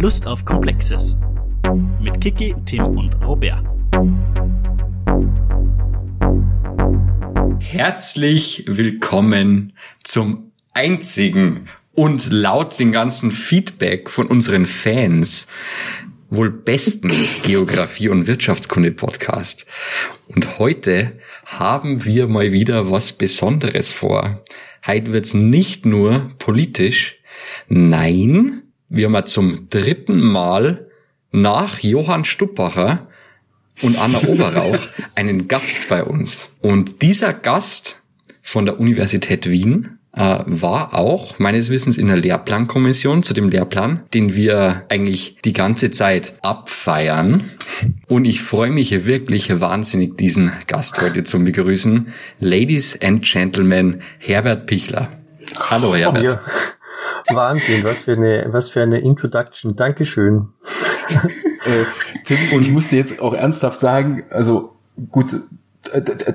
Lust auf Komplexes. Mit Kiki, Tim und Robert. Herzlich willkommen zum einzigen und laut den ganzen Feedback von unseren Fans wohl besten Geografie- und Wirtschaftskunde-Podcast. Und heute haben wir mal wieder was Besonderes vor. Heute wird's nicht nur politisch, nein, wir haben zum dritten Mal nach Johann Stuppacher und Anna Oberrauch einen Gast bei uns. Und dieser Gast von der Universität Wien äh, war auch meines Wissens in der Lehrplankommission zu dem Lehrplan, den wir eigentlich die ganze Zeit abfeiern. Und ich freue mich wirklich wahnsinnig, diesen Gast heute zu begrüßen. Ladies and Gentlemen, Herbert Pichler. Hallo Herbert. Ja. Wahnsinn, was für eine, was für eine Introduction. Dankeschön. äh, Tim, und ich musste jetzt auch ernsthaft sagen, also gut,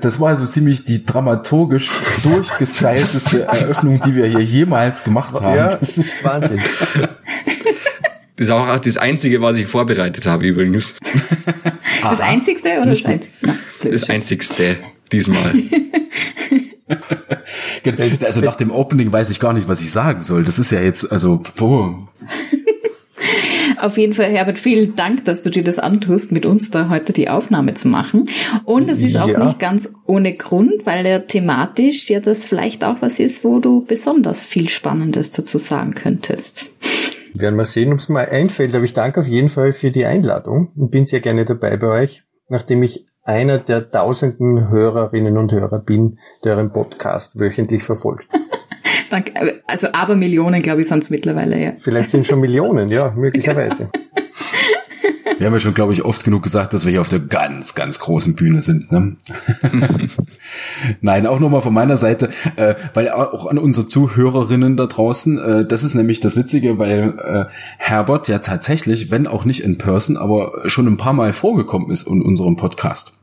das war so ziemlich die dramaturgisch durchgestylteste Eröffnung, die wir hier jemals gemacht haben. Ja, das ist Wahnsinn. Das ist auch das Einzige, was ich vorbereitet habe übrigens. Das Einzigste oder das Einzigste? Das Einzigste diesmal. also nach dem Opening weiß ich gar nicht, was ich sagen soll. Das ist ja jetzt, also, boom. Auf jeden Fall, Herbert, vielen Dank, dass du dir das antust, mit uns da heute die Aufnahme zu machen. Und es ist auch ja. nicht ganz ohne Grund, weil er thematisch ja das vielleicht auch was ist, wo du besonders viel Spannendes dazu sagen könntest. Werden wir sehen, ob es mal einfällt. Aber ich danke auf jeden Fall für die Einladung und bin sehr gerne dabei bei euch, nachdem ich einer der tausenden Hörerinnen und Hörer bin, der euren Podcast wöchentlich verfolgt. Danke. Also aber Millionen, glaube ich, sind es mittlerweile, ja. Vielleicht sind schon Millionen, ja, möglicherweise. Wir haben ja schon, glaube ich, oft genug gesagt, dass wir hier auf der ganz, ganz großen Bühne sind. Ne? Nein, auch nochmal von meiner Seite, äh, weil auch an unsere Zuhörerinnen da draußen, äh, das ist nämlich das Witzige, weil äh, Herbert ja tatsächlich, wenn auch nicht in Person, aber schon ein paar Mal vorgekommen ist in unserem Podcast.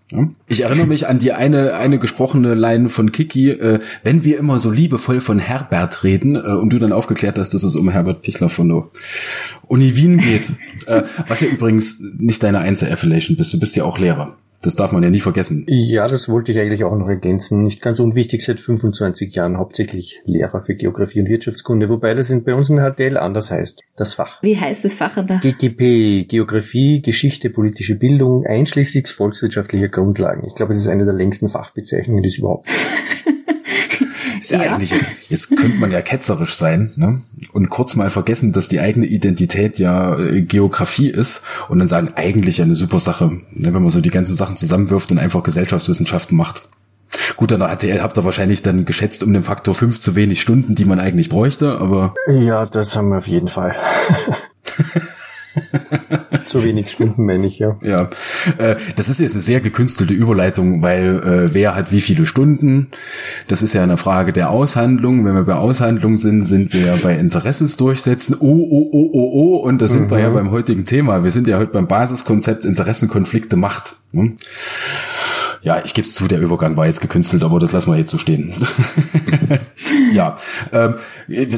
Ich erinnere mich an die eine, eine gesprochene Line von Kiki, äh, wenn wir immer so liebevoll von Herbert reden äh, und du dann aufgeklärt hast, dass es um Herbert Pichler von der Uni Wien geht. äh, was ja übrigens nicht deine Einzel-Affiliation bist, du bist ja auch Lehrer. Das darf man ja nie vergessen. Ja, das wollte ich eigentlich auch noch ergänzen. Nicht ganz unwichtig, seit 25 Jahren hauptsächlich Lehrer für Geografie und Wirtschaftskunde, wobei das bei uns in HTL anders heißt, das Fach. Wie heißt das Fach der? GGP, Geografie, Geschichte, politische Bildung, einschließlich volkswirtschaftlicher Grundlagen. Ich glaube, es ist eine der längsten Fachbezeichnungen, die es überhaupt ist ja, ja, eigentlich, jetzt könnte man ja ketzerisch sein ne? und kurz mal vergessen, dass die eigene Identität ja äh, Geografie ist und dann sagen, eigentlich eine super Sache, ne, wenn man so die ganzen Sachen zusammenwirft und einfach Gesellschaftswissenschaften macht. Gut, an der ATL habt ihr wahrscheinlich dann geschätzt um den Faktor fünf zu wenig Stunden, die man eigentlich bräuchte, aber. Ja, das haben wir auf jeden Fall. Zu wenig Stunden, meine ich, ja. Ja, äh, das ist jetzt eine sehr gekünstelte Überleitung, weil äh, wer hat wie viele Stunden? Das ist ja eine Frage der Aushandlung. Wenn wir bei Aushandlung sind, sind wir ja bei Interessensdurchsetzen. Oh, oh, oh, oh, oh. Und da sind mhm. wir ja mhm. beim heutigen Thema. Wir sind ja heute beim Basiskonzept Interessenkonflikte Macht. Hm? Ja, ich gebe es zu, der Übergang war jetzt gekünstelt, aber das lassen wir jetzt so stehen. ja, ähm,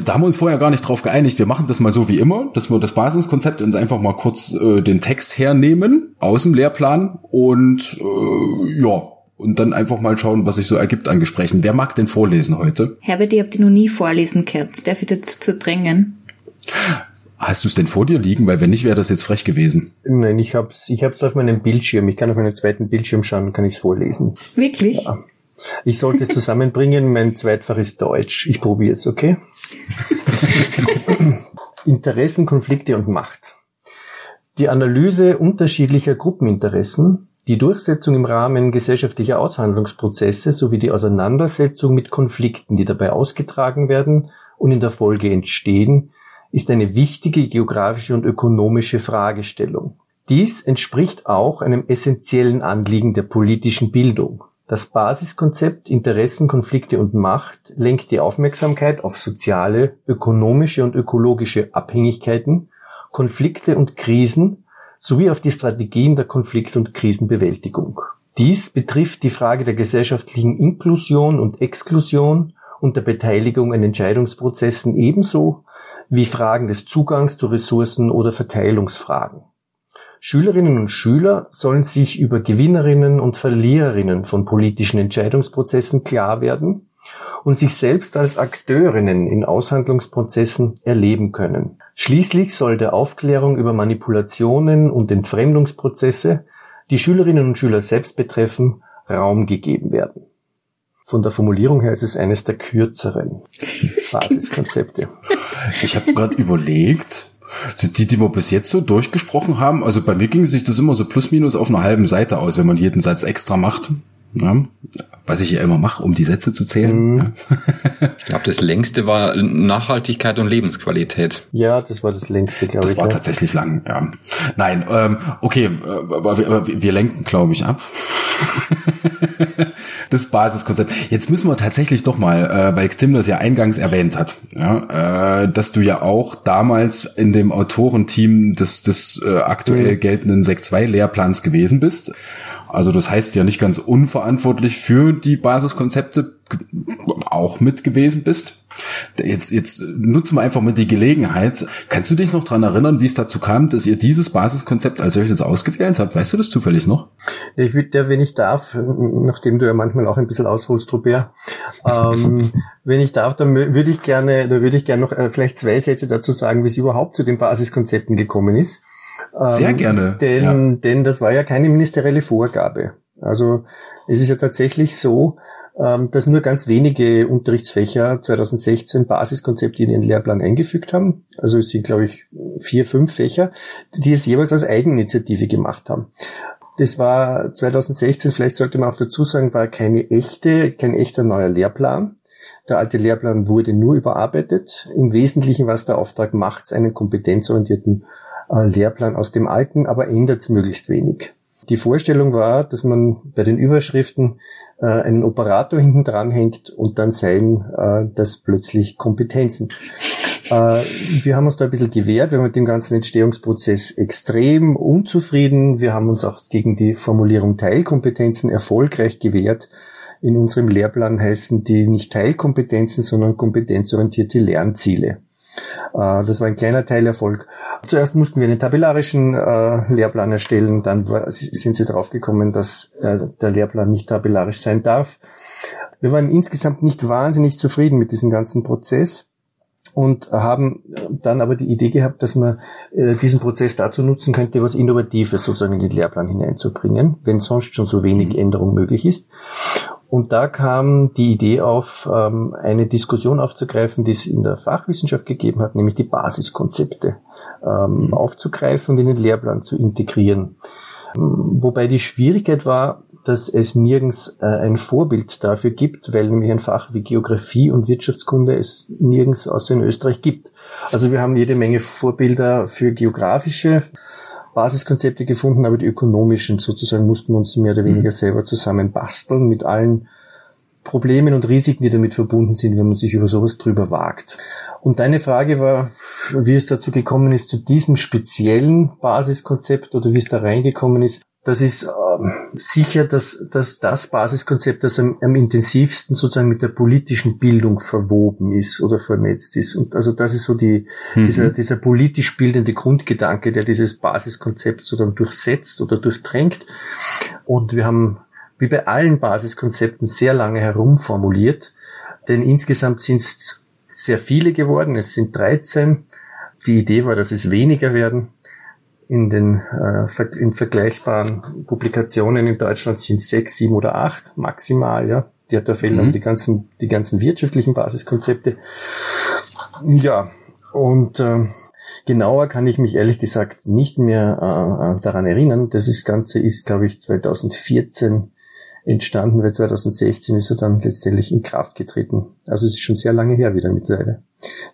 da haben wir uns vorher gar nicht drauf geeinigt. Wir machen das mal so wie immer, dass wir das Basiskonzept uns einfach mal kurz äh, den Text hernehmen aus dem Lehrplan und äh, ja, und dann einfach mal schauen, was sich so ergibt an Gesprächen. Wer mag denn vorlesen heute? Herbert, ihr habt ihr noch nie vorlesen gehört. Darf ich dazu drängen? Hast du es denn vor dir liegen? Weil wenn nicht, wäre das jetzt frech gewesen. Nein, ich hab's, ich hab's auf meinem Bildschirm. Ich kann auf meinem zweiten Bildschirm schauen, kann ich's vorlesen. Wirklich? Ja. Ich sollte es zusammenbringen. Mein Zweitfach ist Deutsch. Ich probiere es, okay? Interessen, Konflikte und Macht. Die Analyse unterschiedlicher Gruppeninteressen, die Durchsetzung im Rahmen gesellschaftlicher Aushandlungsprozesse sowie die Auseinandersetzung mit Konflikten, die dabei ausgetragen werden und in der Folge entstehen, ist eine wichtige geografische und ökonomische Fragestellung. Dies entspricht auch einem essentiellen Anliegen der politischen Bildung. Das Basiskonzept Interessen, Konflikte und Macht lenkt die Aufmerksamkeit auf soziale, ökonomische und ökologische Abhängigkeiten, Konflikte und Krisen sowie auf die Strategien der Konflikt- und Krisenbewältigung. Dies betrifft die Frage der gesellschaftlichen Inklusion und Exklusion und der Beteiligung an Entscheidungsprozessen ebenso wie Fragen des Zugangs zu Ressourcen oder Verteilungsfragen. Schülerinnen und Schüler sollen sich über Gewinnerinnen und Verliererinnen von politischen Entscheidungsprozessen klar werden und sich selbst als Akteurinnen in Aushandlungsprozessen erleben können. Schließlich soll der Aufklärung über Manipulationen und Entfremdungsprozesse, die Schülerinnen und Schüler selbst betreffen, Raum gegeben werden. Von der Formulierung her ist es eines der kürzeren Basiskonzepte. Ich habe gerade überlegt, die, die wir bis jetzt so durchgesprochen haben, also bei mir ging sich das immer so plus minus auf einer halben Seite aus, wenn man jeden Satz extra macht. Ja, was ich ja immer mache, um die Sätze zu zählen. Mhm. ich glaube, das längste war Nachhaltigkeit und Lebensqualität. Ja, das war das längste, glaube ich. Das war ja. tatsächlich lang, ja. Nein, ähm, okay, aber wir, aber wir lenken, glaube ich, ab. das Basiskonzept. Jetzt müssen wir tatsächlich doch mal, äh, weil Tim das ja eingangs erwähnt hat, ja, äh, dass du ja auch damals in dem Autorenteam des, des äh, aktuell mhm. geltenden Sekt 2 Lehrplans gewesen bist. Also das heißt ja nicht ganz unverantwortlich für die Basiskonzepte auch mit gewesen bist. Jetzt, jetzt nutzen wir einfach mal die Gelegenheit. Kannst du dich noch dran erinnern, wie es dazu kam, dass ihr dieses Basiskonzept als solches ausgewählt habt? Weißt du das zufällig noch? Ich würde, wenn ich darf, nachdem du ja manchmal auch ein bisschen ausholst, Robert, ähm, wenn ich darf, dann würde ich gerne, da würde ich gerne noch äh, vielleicht zwei Sätze dazu sagen, wie es überhaupt zu den Basiskonzepten gekommen ist. Sehr ähm, gerne. Denn, ja. denn das war ja keine ministerielle Vorgabe. Also es ist ja tatsächlich so, ähm, dass nur ganz wenige Unterrichtsfächer 2016 Basiskonzepte in ihren Lehrplan eingefügt haben. Also es sind, glaube ich, vier, fünf Fächer, die es jeweils als Eigeninitiative gemacht haben. Das war 2016, vielleicht sollte man auch dazu sagen, war keine echte, kein echter neuer Lehrplan. Der alte Lehrplan wurde nur überarbeitet. Im Wesentlichen was der Auftrag, macht einen kompetenzorientierten äh, Lehrplan aus dem alten, aber ändert es möglichst wenig. Die Vorstellung war, dass man bei den Überschriften äh, einen Operator hinten dran hängt und dann seien äh, das plötzlich Kompetenzen. Äh, wir haben uns da ein bisschen gewehrt, wir waren mit dem ganzen Entstehungsprozess extrem unzufrieden. Wir haben uns auch gegen die Formulierung Teilkompetenzen erfolgreich gewehrt. In unserem Lehrplan heißen die nicht Teilkompetenzen, sondern kompetenzorientierte Lernziele. Äh, das war ein kleiner Teilerfolg. Zuerst mussten wir einen tabellarischen äh, Lehrplan erstellen, dann war, sind sie draufgekommen, dass äh, der Lehrplan nicht tabellarisch sein darf. Wir waren insgesamt nicht wahnsinnig zufrieden mit diesem ganzen Prozess und haben dann aber die Idee gehabt, dass man äh, diesen Prozess dazu nutzen könnte, was Innovatives sozusagen in den Lehrplan hineinzubringen, wenn sonst schon so wenig mhm. Änderung möglich ist. Und da kam die Idee auf, ähm, eine Diskussion aufzugreifen, die es in der Fachwissenschaft gegeben hat, nämlich die Basiskonzepte ähm, mhm. aufzugreifen und in den Lehrplan zu integrieren. Wobei die Schwierigkeit war, dass es nirgends äh, ein Vorbild dafür gibt, weil nämlich ein Fach wie Geografie und Wirtschaftskunde es nirgends außer in Österreich gibt. Also wir haben jede Menge Vorbilder für geografische Basiskonzepte gefunden, aber die ökonomischen sozusagen mussten wir uns mehr oder weniger mhm. selber zusammen basteln mit allen Problemen und Risiken, die damit verbunden sind, wenn man sich über sowas drüber wagt. Und deine Frage war, wie es dazu gekommen ist, zu diesem speziellen Basiskonzept oder wie es da reingekommen ist. Das ist ähm, sicher, dass, dass das Basiskonzept, das am, am intensivsten sozusagen mit der politischen Bildung verwoben ist oder vernetzt ist. Und also das ist so die, mhm. dieser, dieser politisch bildende Grundgedanke, der dieses Basiskonzept sozusagen durchsetzt oder durchdrängt. Und wir haben wie bei allen Basiskonzepten sehr lange herumformuliert, denn insgesamt sind es sehr viele geworden. Es sind 13. Die Idee war, dass es weniger werden in den äh, in vergleichbaren Publikationen in Deutschland sind sechs, sieben oder acht maximal, ja. Die, da fehlen mhm. dann die ganzen, die ganzen wirtschaftlichen Basiskonzepte. Ja, und äh, genauer kann ich mich ehrlich gesagt nicht mehr äh, äh daran erinnern. Das Ganze ist, glaube ich, 2014 entstanden, weil 2016 ist er dann letztendlich in Kraft getreten. Also es ist schon sehr lange her wieder mittlerweile.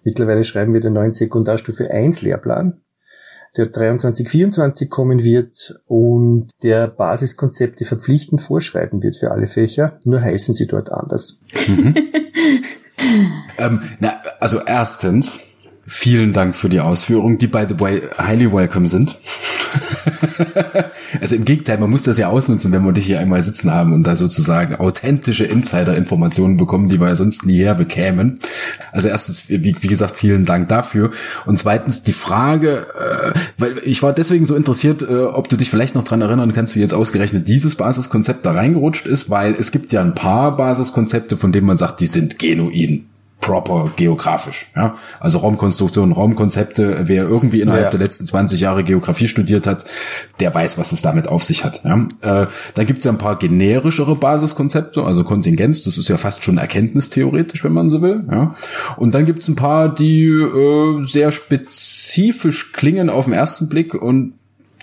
Mittlerweile schreiben wir den neuen Sekundarstufe 1 Lehrplan der 23-24 kommen wird und der Basiskonzepte verpflichtend vorschreiben wird für alle Fächer, nur heißen sie dort anders. Mhm. ähm, na, also erstens, vielen Dank für die Ausführungen, die by the way highly welcome sind. also im Gegenteil, man muss das ja ausnutzen, wenn wir dich hier einmal sitzen haben und da sozusagen authentische Insider-Informationen bekommen, die wir sonst nie herbekämen. Also erstens, wie, wie, gesagt, vielen Dank dafür. Und zweitens die Frage, äh, weil ich war deswegen so interessiert, äh, ob du dich vielleicht noch dran erinnern kannst, wie jetzt ausgerechnet dieses Basiskonzept da reingerutscht ist, weil es gibt ja ein paar Basiskonzepte, von denen man sagt, die sind genuin proper geografisch. Ja? Also Raumkonstruktion, Raumkonzepte, wer irgendwie innerhalb ja. der letzten 20 Jahre Geografie studiert hat, der weiß, was es damit auf sich hat. Ja? Äh, dann gibt es ja ein paar generischere Basiskonzepte, also Kontingenz, das ist ja fast schon erkenntnistheoretisch, wenn man so will. Ja? Und dann gibt es ein paar, die äh, sehr spezifisch klingen auf den ersten Blick und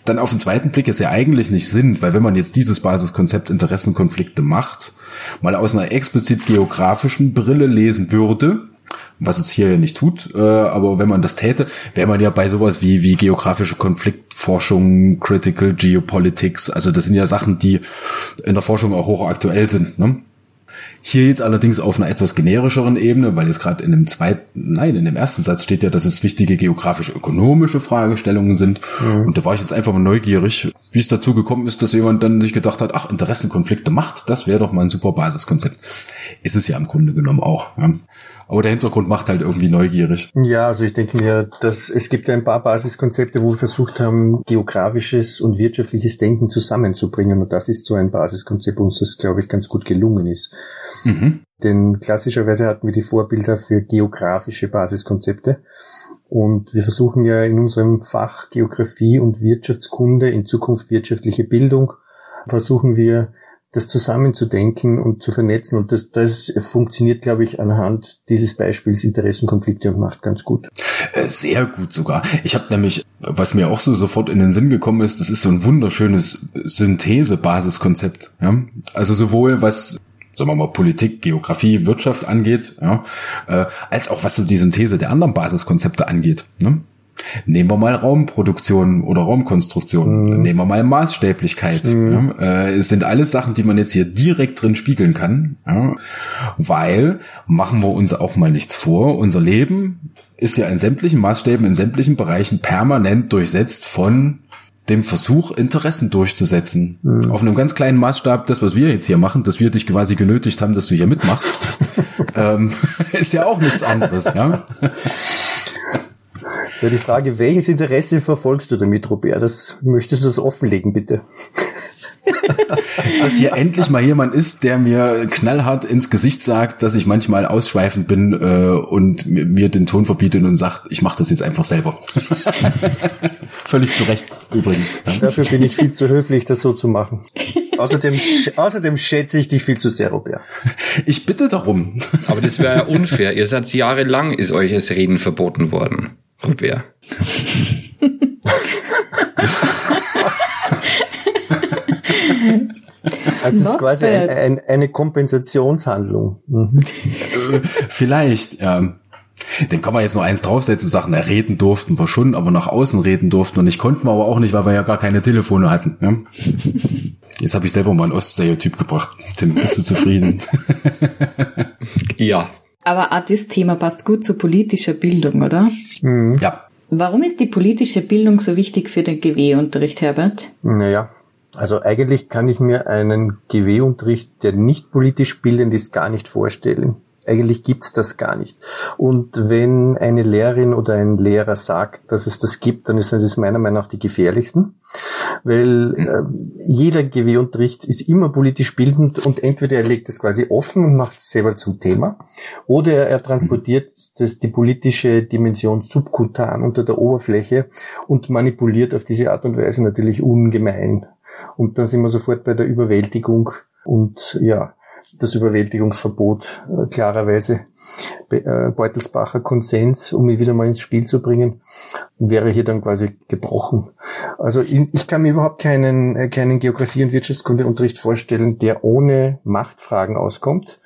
dann auf den zweiten Blick ist ja eigentlich nicht Sinn, weil wenn man jetzt dieses Basiskonzept Interessenkonflikte macht, mal aus einer explizit geografischen Brille lesen würde, was es hier ja nicht tut, äh, aber wenn man das täte, wäre man ja bei sowas wie, wie geografische Konfliktforschung, Critical Geopolitics, also das sind ja Sachen, die in der Forschung auch hochaktuell sind. Ne? Hier jetzt allerdings auf einer etwas generischeren Ebene, weil jetzt gerade in dem zweiten, nein, in dem ersten Satz steht ja, dass es wichtige geografisch-ökonomische Fragestellungen sind. Mhm. Und da war ich jetzt einfach mal neugierig, wie es dazu gekommen ist, dass jemand dann sich gedacht hat, ach, Interessenkonflikte macht, das wäre doch mal ein super Basiskonzept. Ist es ja im Grunde genommen auch. Ja. Aber der Hintergrund macht halt irgendwie neugierig. Ja, also ich denke mir, dass es gibt ein paar Basiskonzepte, wo wir versucht haben, geografisches und wirtschaftliches Denken zusammenzubringen. Und das ist so ein Basiskonzept, uns das, glaube ich, ganz gut gelungen ist. Mhm. Denn klassischerweise hatten wir die Vorbilder für geografische Basiskonzepte. Und wir versuchen ja in unserem Fach Geografie und Wirtschaftskunde, in Zukunft wirtschaftliche Bildung, versuchen wir das zusammenzudenken und zu vernetzen. Und das, das funktioniert, glaube ich, anhand dieses Beispiels Interessenkonflikte und Macht ganz gut. Äh, sehr gut sogar. Ich habe nämlich, was mir auch so sofort in den Sinn gekommen ist, das ist so ein wunderschönes Synthese-Basiskonzept. Ja? Also sowohl was sagen wir mal, Politik, Geografie, Wirtschaft angeht, ja, äh, als auch was so die Synthese der anderen Basiskonzepte angeht. Ne? Nehmen wir mal Raumproduktion oder Raumkonstruktion. Mhm. Nehmen wir mal Maßstäblichkeit. Mhm. Ja, äh, es sind alles Sachen, die man jetzt hier direkt drin spiegeln kann. Ja, weil, machen wir uns auch mal nichts vor, unser Leben ist ja in sämtlichen Maßstäben, in sämtlichen Bereichen permanent durchsetzt von dem Versuch, Interessen durchzusetzen. Mhm. Auf einem ganz kleinen Maßstab, das, was wir jetzt hier machen, dass wir dich quasi genötigt haben, dass du hier mitmachst, ähm, ist ja auch nichts anderes, ja. Ja, die Frage, welches Interesse verfolgst du damit, Robert? Das möchtest du das offenlegen, bitte. dass hier endlich mal jemand ist, der mir knallhart ins Gesicht sagt, dass ich manchmal ausschweifend bin äh, und mir den Ton verbietet und sagt, ich mache das jetzt einfach selber. Völlig zu Recht übrigens. Dafür bin ich viel zu höflich, das so zu machen. Außerdem, außerdem schätze ich dich viel zu sehr, Robert. Ich bitte darum. Aber das wäre ja unfair. Ihr seid jahrelang, ist euch das Reden verboten worden. Robert. Also es ist quasi ein, ein, eine Kompensationshandlung. Mhm. Äh, vielleicht, ja. Den kann man jetzt nur eins draufsetzen und sagen, na, reden durften wir schon, aber nach außen reden durften wir nicht, konnten wir aber auch nicht, weil wir ja gar keine Telefone hatten. Ja? Jetzt habe ich selber mal einen Oststereotyp gebracht. Tim, bist du zufrieden? ja. Aber auch das Thema passt gut zu politischer Bildung, oder? Mhm. Ja. Warum ist die politische Bildung so wichtig für den GW-Unterricht, Herbert? Naja, also eigentlich kann ich mir einen GW-Unterricht, der nicht politisch bildend ist, gar nicht vorstellen. Eigentlich gibt's das gar nicht. Und wenn eine Lehrerin oder ein Lehrer sagt, dass es das gibt, dann ist das meiner Meinung nach die gefährlichsten. Weil äh, jeder GW-Unterricht ist immer politisch bildend und entweder er legt es quasi offen und macht es selber zum Thema oder er transportiert das, die politische Dimension subkutan unter der Oberfläche und manipuliert auf diese Art und Weise natürlich ungemein. Und dann sind wir sofort bei der Überwältigung und ja, das Überwältigungsverbot äh, klarerweise äh, Beutelsbacher Konsens, um ihn wieder mal ins Spiel zu bringen, wäre hier dann quasi gebrochen. Also ich kann mir überhaupt keinen, äh, keinen Geografie- und Wirtschaftskundeunterricht vorstellen, der ohne Machtfragen auskommt,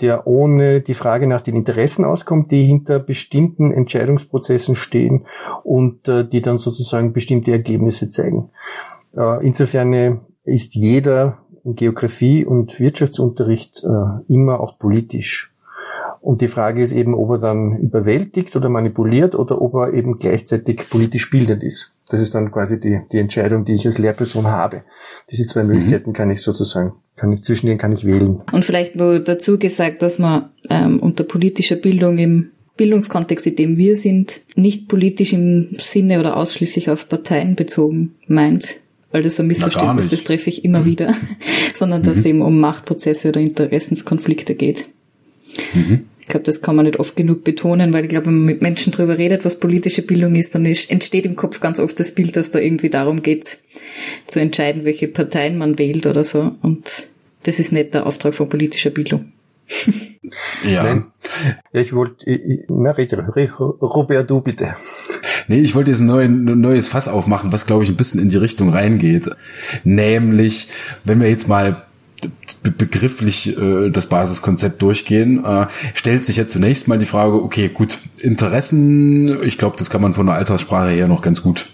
der ohne die Frage nach den Interessen auskommt, die hinter bestimmten Entscheidungsprozessen stehen und äh, die dann sozusagen bestimmte Ergebnisse zeigen. Äh, insofern ist jeder Geografie- und Wirtschaftsunterricht äh, immer auch politisch. Und die Frage ist eben, ob er dann überwältigt oder manipuliert oder ob er eben gleichzeitig politisch bildend ist. Das ist dann quasi die, die Entscheidung, die ich als Lehrperson habe. Diese zwei mhm. Möglichkeiten mhm. kann ich sozusagen, kann ich, zwischen denen kann ich wählen. Und vielleicht nur dazu gesagt, dass man ähm, unter politischer Bildung im Bildungskontext, in dem wir sind, nicht politisch im Sinne oder ausschließlich auf Parteien bezogen meint, weil das ein Missverständnis, das treffe ich immer mhm. wieder, sondern dass mhm. es eben um Machtprozesse oder Interessenskonflikte geht. Mhm. Ich glaube, das kann man nicht oft genug betonen, weil ich glaube, wenn man mit Menschen darüber redet, was politische Bildung ist, dann ist, entsteht im Kopf ganz oft das Bild, dass da irgendwie darum geht, zu entscheiden, welche Parteien man wählt oder so. Und das ist nicht der Auftrag von politischer Bildung. ja. Nein. Ich wollte, na, rede, Robert, du bitte. Nee, ich wollte jetzt ein, neu, ein neues Fass aufmachen, was glaube ich ein bisschen in die Richtung reingeht. Nämlich, wenn wir jetzt mal begrifflich äh, das Basiskonzept durchgehen, äh, stellt sich ja zunächst mal die Frage, okay, gut, Interessen, ich glaube, das kann man von der Alterssprache her noch ganz gut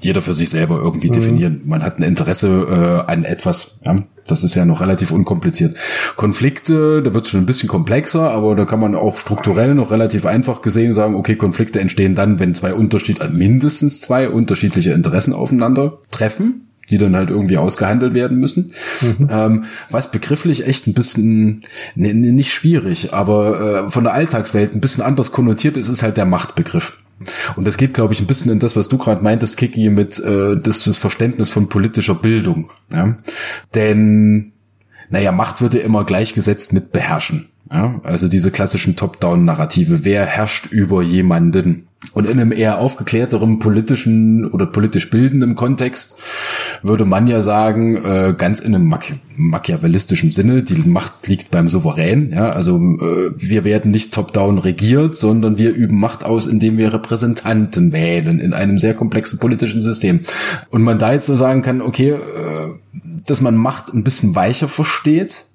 jeder für sich selber irgendwie mhm. definieren. Man hat ein Interesse äh, an etwas, ja, das ist ja noch relativ unkompliziert. Konflikte, da wird es schon ein bisschen komplexer, aber da kann man auch strukturell noch relativ einfach gesehen sagen, okay, Konflikte entstehen dann, wenn zwei Unterschied, äh, mindestens zwei unterschiedliche Interessen aufeinander treffen die dann halt irgendwie ausgehandelt werden müssen. Mhm. Ähm, was begrifflich echt ein bisschen, ne, ne, nicht schwierig, aber äh, von der Alltagswelt ein bisschen anders konnotiert ist, ist halt der Machtbegriff. Und das geht, glaube ich, ein bisschen in das, was du gerade meintest, Kiki, mit äh, das, das Verständnis von politischer Bildung. Ja? Denn, naja, Macht wird ja immer gleichgesetzt mit Beherrschen. Ja? Also diese klassischen Top-Down-Narrative. Wer herrscht über jemanden? Und in einem eher aufgeklärteren politischen oder politisch bildenden Kontext würde man ja sagen, äh, ganz in einem Mach machiavellistischen Sinne, die Macht liegt beim Souverän. Ja? Also äh, wir werden nicht top-down regiert, sondern wir üben Macht aus, indem wir Repräsentanten wählen in einem sehr komplexen politischen System. Und man da jetzt so sagen kann, okay, äh, dass man Macht ein bisschen weicher versteht,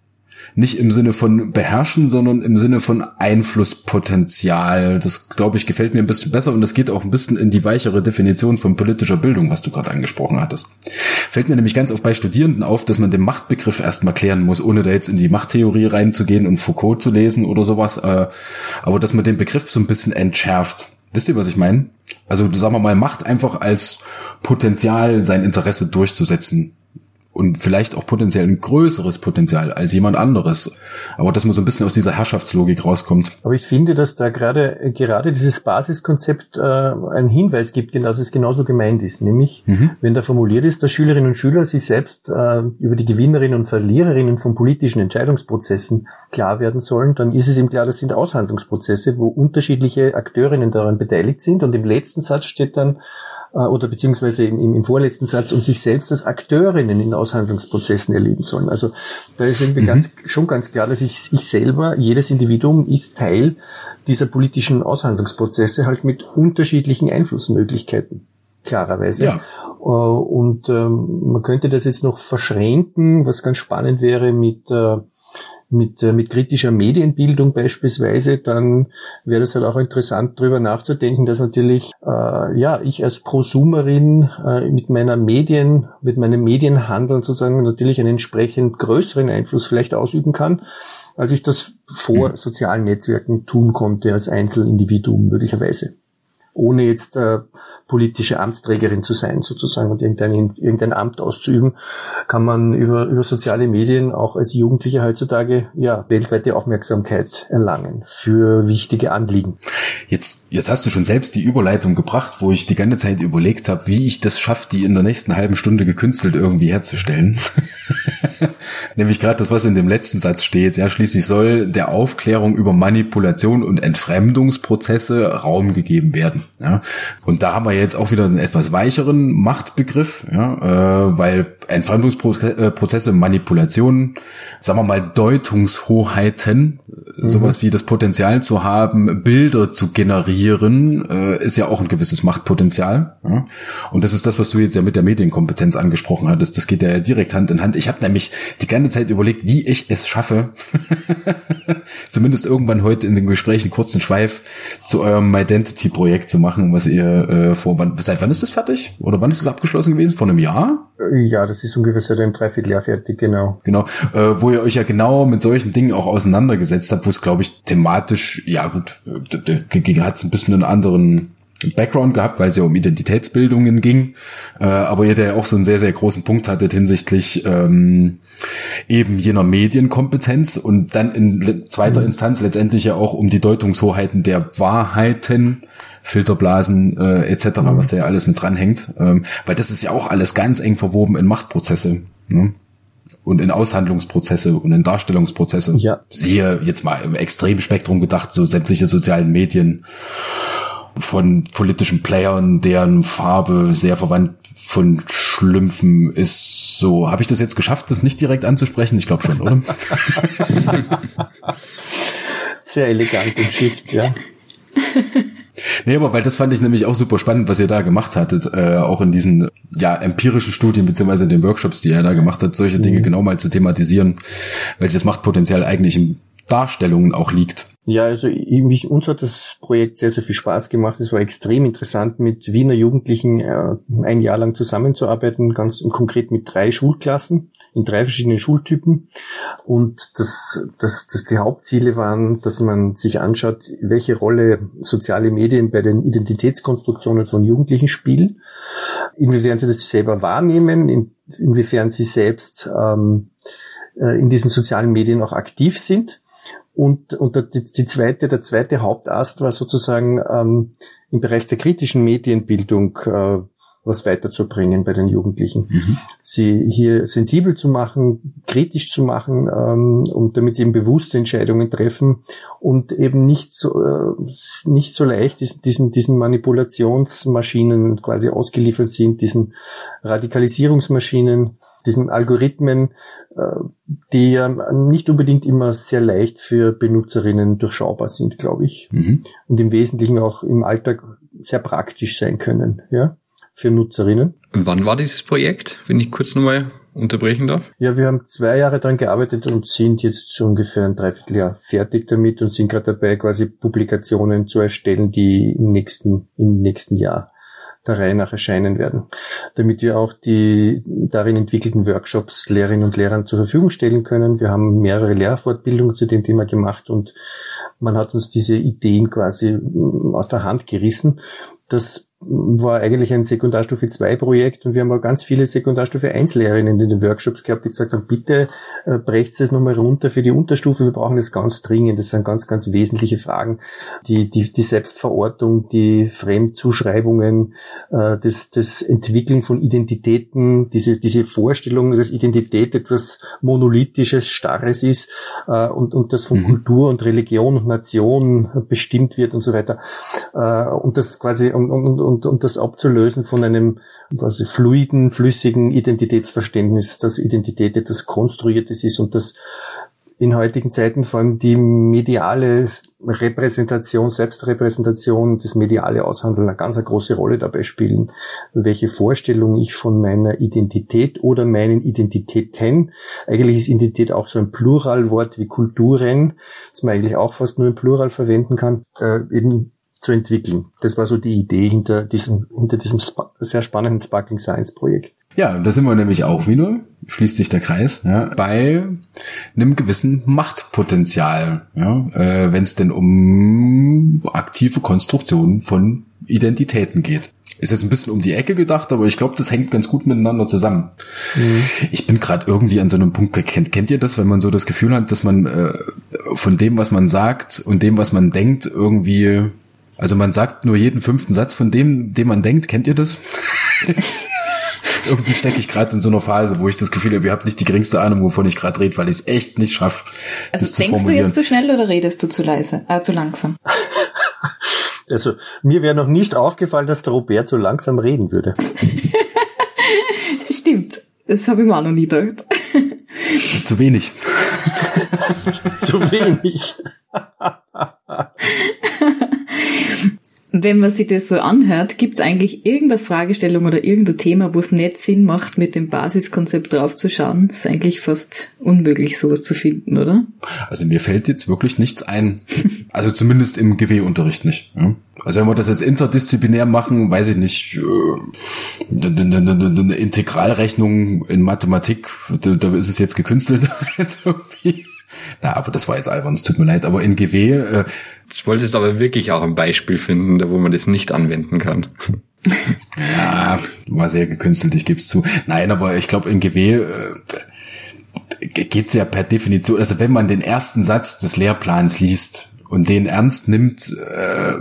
nicht im Sinne von beherrschen, sondern im Sinne von Einflusspotenzial. Das, glaube ich, gefällt mir ein bisschen besser und das geht auch ein bisschen in die weichere Definition von politischer Bildung, was du gerade angesprochen hattest. Fällt mir nämlich ganz oft bei Studierenden auf, dass man den Machtbegriff erstmal klären muss, ohne da jetzt in die Machttheorie reinzugehen und Foucault zu lesen oder sowas, äh, aber dass man den Begriff so ein bisschen entschärft. Wisst ihr, was ich meine? Also sagen wir mal, Macht einfach als Potenzial, sein Interesse durchzusetzen und vielleicht auch potenziell ein größeres Potenzial als jemand anderes. Aber dass man so ein bisschen aus dieser Herrschaftslogik rauskommt. Aber ich finde, dass da gerade, gerade dieses Basiskonzept äh, einen Hinweis gibt, dass es genauso gemeint ist. Nämlich, mhm. wenn da formuliert ist, dass Schülerinnen und Schüler sich selbst äh, über die Gewinnerinnen und Verliererinnen von politischen Entscheidungsprozessen klar werden sollen, dann ist es eben klar, das sind Aushandlungsprozesse, wo unterschiedliche Akteurinnen daran beteiligt sind. Und im letzten Satz steht dann, äh, oder beziehungsweise im, im, vorletzten Satz und sich selbst als Akteurinnen in Aushandlungsprozessen erleben sollen. Also da ist irgendwie mhm. ganz, schon ganz klar, dass ich, ich selber, jedes Individuum ist Teil dieser politischen Aushandlungsprozesse halt mit unterschiedlichen Einflussmöglichkeiten. Klarerweise. Ja. Äh, und ähm, man könnte das jetzt noch verschränken, was ganz spannend wäre mit äh, mit, äh, mit kritischer Medienbildung beispielsweise, dann wäre das halt auch interessant, darüber nachzudenken, dass natürlich äh, ja ich als Prosumerin äh, mit meiner Medien, mit meinem Medienhandeln sozusagen natürlich einen entsprechend größeren Einfluss vielleicht ausüben kann, als ich das vor mhm. sozialen Netzwerken tun konnte als Einzelindividuum möglicherweise ohne jetzt äh, politische Amtsträgerin zu sein sozusagen und irgendein, irgendein Amt auszuüben, kann man über, über soziale Medien auch als Jugendlicher heutzutage ja weltweite Aufmerksamkeit erlangen für wichtige Anliegen. Jetzt, jetzt hast du schon selbst die Überleitung gebracht, wo ich die ganze Zeit überlegt habe, wie ich das schaffe, die in der nächsten halben Stunde gekünstelt irgendwie herzustellen. Nämlich gerade das, was in dem letzten Satz steht. Ja, schließlich soll der Aufklärung über Manipulation und Entfremdungsprozesse Raum gegeben werden. Ja, und da haben wir jetzt auch wieder einen etwas weicheren Machtbegriff, ja, äh, weil Entfremdungsprozesse, Manipulationen, sagen wir mal Deutungshoheiten, mhm. sowas wie das Potenzial zu haben, Bilder zu generieren, äh, ist ja auch ein gewisses Machtpotenzial. Ja? Und das ist das, was du jetzt ja mit der Medienkompetenz angesprochen hattest. Das geht ja direkt Hand in Hand. Ich habe nämlich die ganze Zeit überlegt, wie ich es schaffe, zumindest irgendwann heute in den Gesprächen kurzen Schweif zu eurem Identity-Projekt zu machen, was ihr äh, vor wann, seit wann ist das fertig? Oder wann ist es abgeschlossen gewesen? Vor einem Jahr? Ja, das ist ungefähr seit einem Dreivierteljahr fertig, genau. Genau, äh, wo ihr euch ja genau mit solchen Dingen auch auseinandergesetzt habt, wo es, glaube ich, thematisch, ja gut, hat es ein bisschen einen anderen Background gehabt, weil es ja um Identitätsbildungen ging, äh, aber ihr der auch so einen sehr, sehr großen Punkt hattet hinsichtlich ähm, eben jener Medienkompetenz und dann in zweiter mhm. Instanz letztendlich ja auch um die Deutungshoheiten der Wahrheiten, Filterblasen äh, etc., mhm. was da ja alles mit dranhängt, ähm, weil das ist ja auch alles ganz eng verwoben in Machtprozesse. Ne? und in Aushandlungsprozesse und in Darstellungsprozesse. Ja. Siehe jetzt mal im Extremspektrum gedacht, so sämtliche sozialen Medien von politischen Playern, deren Farbe sehr verwandt von Schlümpfen ist. So, habe ich das jetzt geschafft, das nicht direkt anzusprechen? Ich glaube schon, oder? sehr elegant und Shift, ja. Nee, aber weil das fand ich nämlich auch super spannend, was ihr da gemacht hattet, äh, auch in diesen ja empirischen Studien beziehungsweise in den Workshops, die ihr da gemacht habt, solche mhm. Dinge genau mal zu thematisieren, welches Machtpotenzial eigentlich in Darstellungen auch liegt. Ja, also ich, uns hat das Projekt sehr, sehr viel Spaß gemacht. Es war extrem interessant, mit Wiener Jugendlichen äh, ein Jahr lang zusammenzuarbeiten, ganz konkret mit drei Schulklassen in drei verschiedenen Schultypen. Und das, das, das die Hauptziele waren, dass man sich anschaut, welche Rolle soziale Medien bei den Identitätskonstruktionen von Jugendlichen spielen, inwiefern sie das selber wahrnehmen, in, inwiefern sie selbst ähm, äh, in diesen sozialen Medien auch aktiv sind. Und, und die, die zweite, der zweite Hauptast war sozusagen ähm, im Bereich der kritischen Medienbildung äh, was weiterzubringen bei den Jugendlichen. Mhm. Sie hier sensibel zu machen, kritisch zu machen, ähm, und damit sie eben bewusste Entscheidungen treffen und eben nicht so, äh, nicht so leicht diesen, diesen Manipulationsmaschinen quasi ausgeliefert sind, diesen Radikalisierungsmaschinen, diesen Algorithmen, äh, die ja nicht unbedingt immer sehr leicht für Benutzerinnen durchschaubar sind, glaube ich. Mhm. Und im Wesentlichen auch im Alltag sehr praktisch sein können, ja für Nutzerinnen. Und wann war dieses Projekt, wenn ich kurz nochmal unterbrechen darf? Ja, wir haben zwei Jahre daran gearbeitet und sind jetzt so ungefähr ein Dreivierteljahr fertig damit und sind gerade dabei, quasi Publikationen zu erstellen, die im nächsten, im nächsten Jahr der Reihe nach erscheinen werden, damit wir auch die darin entwickelten Workshops Lehrerinnen und Lehrern zur Verfügung stellen können. Wir haben mehrere Lehrfortbildungen zu dem Thema gemacht und man hat uns diese Ideen quasi aus der Hand gerissen. Das war eigentlich ein Sekundarstufe 2 Projekt und wir haben auch ganz viele Sekundarstufe 1 Lehrerinnen in den Workshops gehabt, die gesagt haben, bitte äh, brecht es nochmal runter für die Unterstufe, wir brauchen das ganz dringend. Das sind ganz, ganz wesentliche Fragen. Die, die, die Selbstverortung, die Fremdzuschreibungen, äh, das, das Entwickeln von Identitäten, diese, diese Vorstellung, dass Identität etwas Monolithisches, Starres ist äh, und, und das von mhm. Kultur und Religion und Nation bestimmt wird und so weiter. Äh, und das quasi und, und, und und, und das abzulösen von einem quasi fluiden, flüssigen Identitätsverständnis, dass Identität etwas Konstruiertes ist und dass in heutigen Zeiten vor allem die mediale Repräsentation, Selbstrepräsentation, das mediale Aushandeln eine ganz große Rolle dabei spielen, welche Vorstellung ich von meiner Identität oder meinen Identitäten, eigentlich ist Identität auch so ein Pluralwort wie Kulturen, das man eigentlich auch fast nur im Plural verwenden kann, äh, eben zu entwickeln. Das war so die Idee hinter diesem, hinter diesem sehr spannenden Sparkling Science Projekt. Ja, da sind wir nämlich auch wieder, schließt sich der Kreis, ja, bei einem gewissen Machtpotenzial, ja, äh, wenn es denn um aktive Konstruktionen von Identitäten geht. Ist jetzt ein bisschen um die Ecke gedacht, aber ich glaube, das hängt ganz gut miteinander zusammen. Mhm. Ich bin gerade irgendwie an so einem Punkt, kennt, kennt ihr das, wenn man so das Gefühl hat, dass man äh, von dem, was man sagt und dem, was man denkt, irgendwie also man sagt nur jeden fünften Satz von dem, dem man denkt. Kennt ihr das? Irgendwie stecke ich gerade in so einer Phase, wo ich das Gefühl habe, ihr habt nicht die geringste Ahnung, wovon ich gerade rede, weil ich es echt nicht schaffe. Also das denkst du jetzt zu schnell oder redest du zu leise, äh, zu langsam? Also mir wäre noch nicht aufgefallen, dass der Robert so langsam reden würde. Stimmt. Das habe ich mir auch noch nie gedacht. Zu wenig. Zu wenig. Wenn man sich das so anhört, gibt es eigentlich irgendeine Fragestellung oder irgendein Thema, wo es nicht Sinn macht, mit dem Basiskonzept draufzuschauen? Ist eigentlich fast unmöglich, sowas zu finden, oder? Also mir fällt jetzt wirklich nichts ein. Also zumindest im GW-Unterricht nicht. Also wenn wir das jetzt interdisziplinär machen, weiß ich nicht, äh, eine, Integralrechnung in Mathematik, da ist es jetzt gekünstelt. Na, aber das war jetzt albern, es tut mir leid. Aber in GW... Äh, Jetzt wolltest du aber wirklich auch ein Beispiel finden, wo man das nicht anwenden kann. ja, war sehr gekünstelt, ich gebe es zu. Nein, aber ich glaube, in GW äh, geht's ja per Definition, also wenn man den ersten Satz des Lehrplans liest, und den ernst nimmt, äh,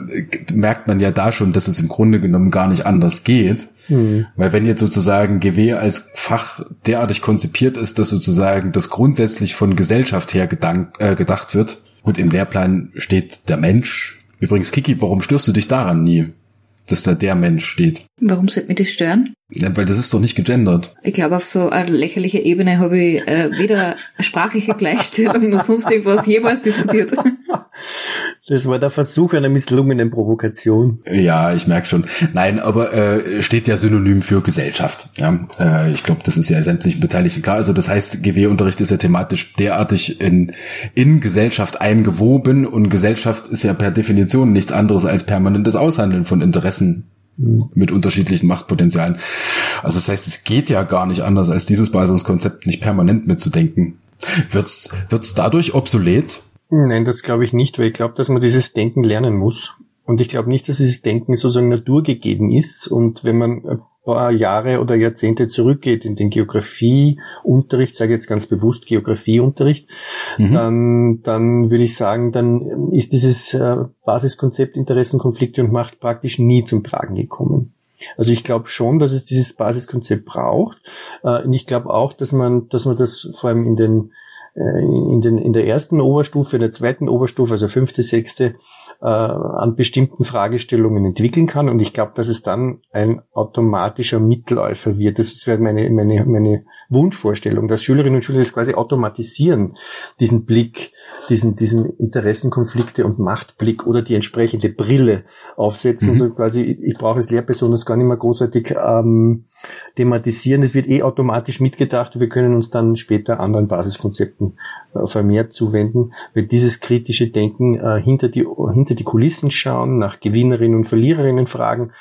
merkt man ja da schon, dass es im Grunde genommen gar nicht anders geht. Mhm. Weil wenn jetzt sozusagen GW als Fach derartig konzipiert ist, dass sozusagen das grundsätzlich von Gesellschaft her gedank, äh, gedacht wird, und im Lehrplan steht der Mensch. Übrigens, Kiki, warum störst du dich daran nie? dass da der Mensch steht. Warum sollte mich das stören? Ja, weil das ist doch nicht gegendert. Ich glaube, auf so einer lächerlichen Ebene habe ich äh, weder sprachliche Gleichstellung noch sonst irgendwas jemals diskutiert. Das war der Versuch einer misslungenen Provokation. Ja, ich merke schon. Nein, aber äh, steht ja synonym für Gesellschaft. Ja, äh, ich glaube, das ist ja sämtlichen Beteiligten klar. Also das heißt, GW-Unterricht ist ja thematisch derartig in, in Gesellschaft eingewoben und Gesellschaft ist ja per Definition nichts anderes als permanentes Aushandeln von Interessen mit unterschiedlichen Machtpotenzialen. Also das heißt, es geht ja gar nicht anders, als dieses Basiskonzept nicht permanent mitzudenken. Wird's, wird's dadurch obsolet? Nein, das glaube ich nicht, weil ich glaube, dass man dieses Denken lernen muss. Und ich glaube nicht, dass dieses Denken sozusagen naturgegeben ist. Und wenn man Jahre oder Jahrzehnte zurückgeht in den Geografieunterricht, sage ich jetzt ganz bewusst Geografieunterricht, mhm. dann, dann würde ich sagen, dann ist dieses äh, Basiskonzept Interessenkonflikte und Macht praktisch nie zum Tragen gekommen. Also ich glaube schon, dass es dieses Basiskonzept braucht. Äh, und ich glaube auch, dass man, dass man das vor allem in den äh, in, den, in der ersten Oberstufe, in der zweiten Oberstufe, also fünfte, sechste, äh, an bestimmten Fragestellungen entwickeln kann. Und ich glaube, dass es dann ein automatischer Mitläufer wird. Das wäre meine, meine, meine Wunschvorstellung, dass Schülerinnen und Schüler das quasi automatisieren, diesen Blick, diesen, diesen Interessenkonflikte und Machtblick oder die entsprechende Brille aufsetzen. Mhm. Also quasi, ich brauche als Lehrperson das gar nicht mehr großartig ähm, thematisieren. Es wird eh automatisch mitgedacht. Wir können uns dann später anderen Basiskonzepten äh, vermehrt zuwenden, weil dieses kritische Denken äh, hinter, die, hinter die Kulissen schauen, nach Gewinnerinnen und Verliererinnen fragen,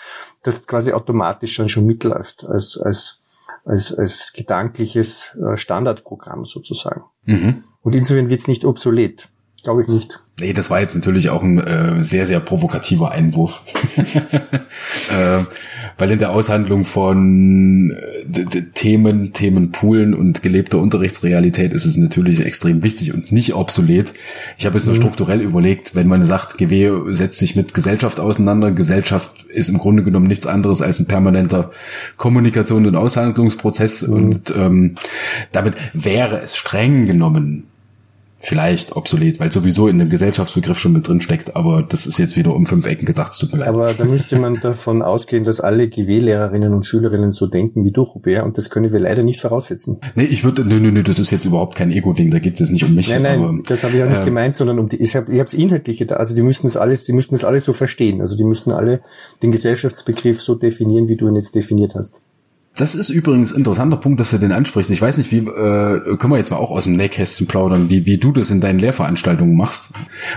das quasi automatisch dann schon mitläuft als, als als, als gedankliches äh, Standardprogramm sozusagen. Mhm. Und insofern wird es nicht obsolet. Glaube ich nicht. Nee, das war jetzt natürlich auch ein äh, sehr, sehr provokativer Einwurf. äh, weil in der Aushandlung von äh, Themen, Themenpoolen und gelebter Unterrichtsrealität ist es natürlich extrem wichtig und nicht obsolet. Ich habe jetzt nur mhm. strukturell überlegt, wenn man sagt, GW setzt sich mit Gesellschaft auseinander. Gesellschaft ist im Grunde genommen nichts anderes als ein permanenter Kommunikation- und Aushandlungsprozess mhm. und ähm, damit wäre es streng genommen vielleicht obsolet, weil sowieso in dem Gesellschaftsbegriff schon mit drin steckt, aber das ist jetzt wieder um fünf Ecken gedacht, tut mir leid. Aber da müsste man davon ausgehen, dass alle GW-Lehrerinnen und Schülerinnen so denken wie du, Robert, und das können wir leider nicht voraussetzen. Nee, ich würde, nö, nö, nö, das ist jetzt überhaupt kein Ego-Ding, da geht es jetzt nicht um mich. Nein, nein, aber, das habe ich auch nicht äh, gemeint, sondern um die, ich habe ich hab's inhaltliche da, also die müssten das alles, die müssten das alles so verstehen, also die müssten alle den Gesellschaftsbegriff so definieren, wie du ihn jetzt definiert hast. Das ist übrigens ein interessanter Punkt, dass du den ansprichst. Ich weiß nicht, wie äh, können wir jetzt mal auch aus dem Nähkästchen plaudern, wie, wie du das in deinen Lehrveranstaltungen machst.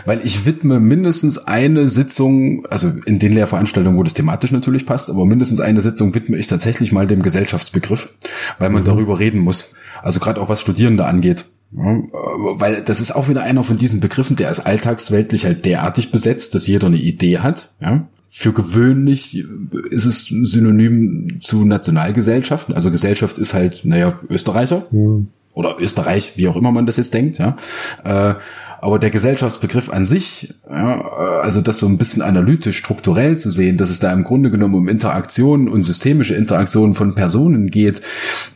Weil ich widme mindestens eine Sitzung, also in den Lehrveranstaltungen, wo das thematisch natürlich passt, aber mindestens eine Sitzung widme ich tatsächlich mal dem Gesellschaftsbegriff, weil man mhm. darüber reden muss. Also gerade auch was Studierende angeht. Ja, äh, weil das ist auch wieder einer von diesen Begriffen, der ist alltagsweltlich halt derartig besetzt, dass jeder eine Idee hat. Ja? Für gewöhnlich ist es synonym zu Nationalgesellschaften. Also Gesellschaft ist halt, naja, Österreicher. Mhm. Oder Österreich, wie auch immer man das jetzt denkt, ja. Aber der Gesellschaftsbegriff an sich, ja, also das so ein bisschen analytisch, strukturell zu sehen, dass es da im Grunde genommen um Interaktionen und systemische Interaktionen von Personen geht,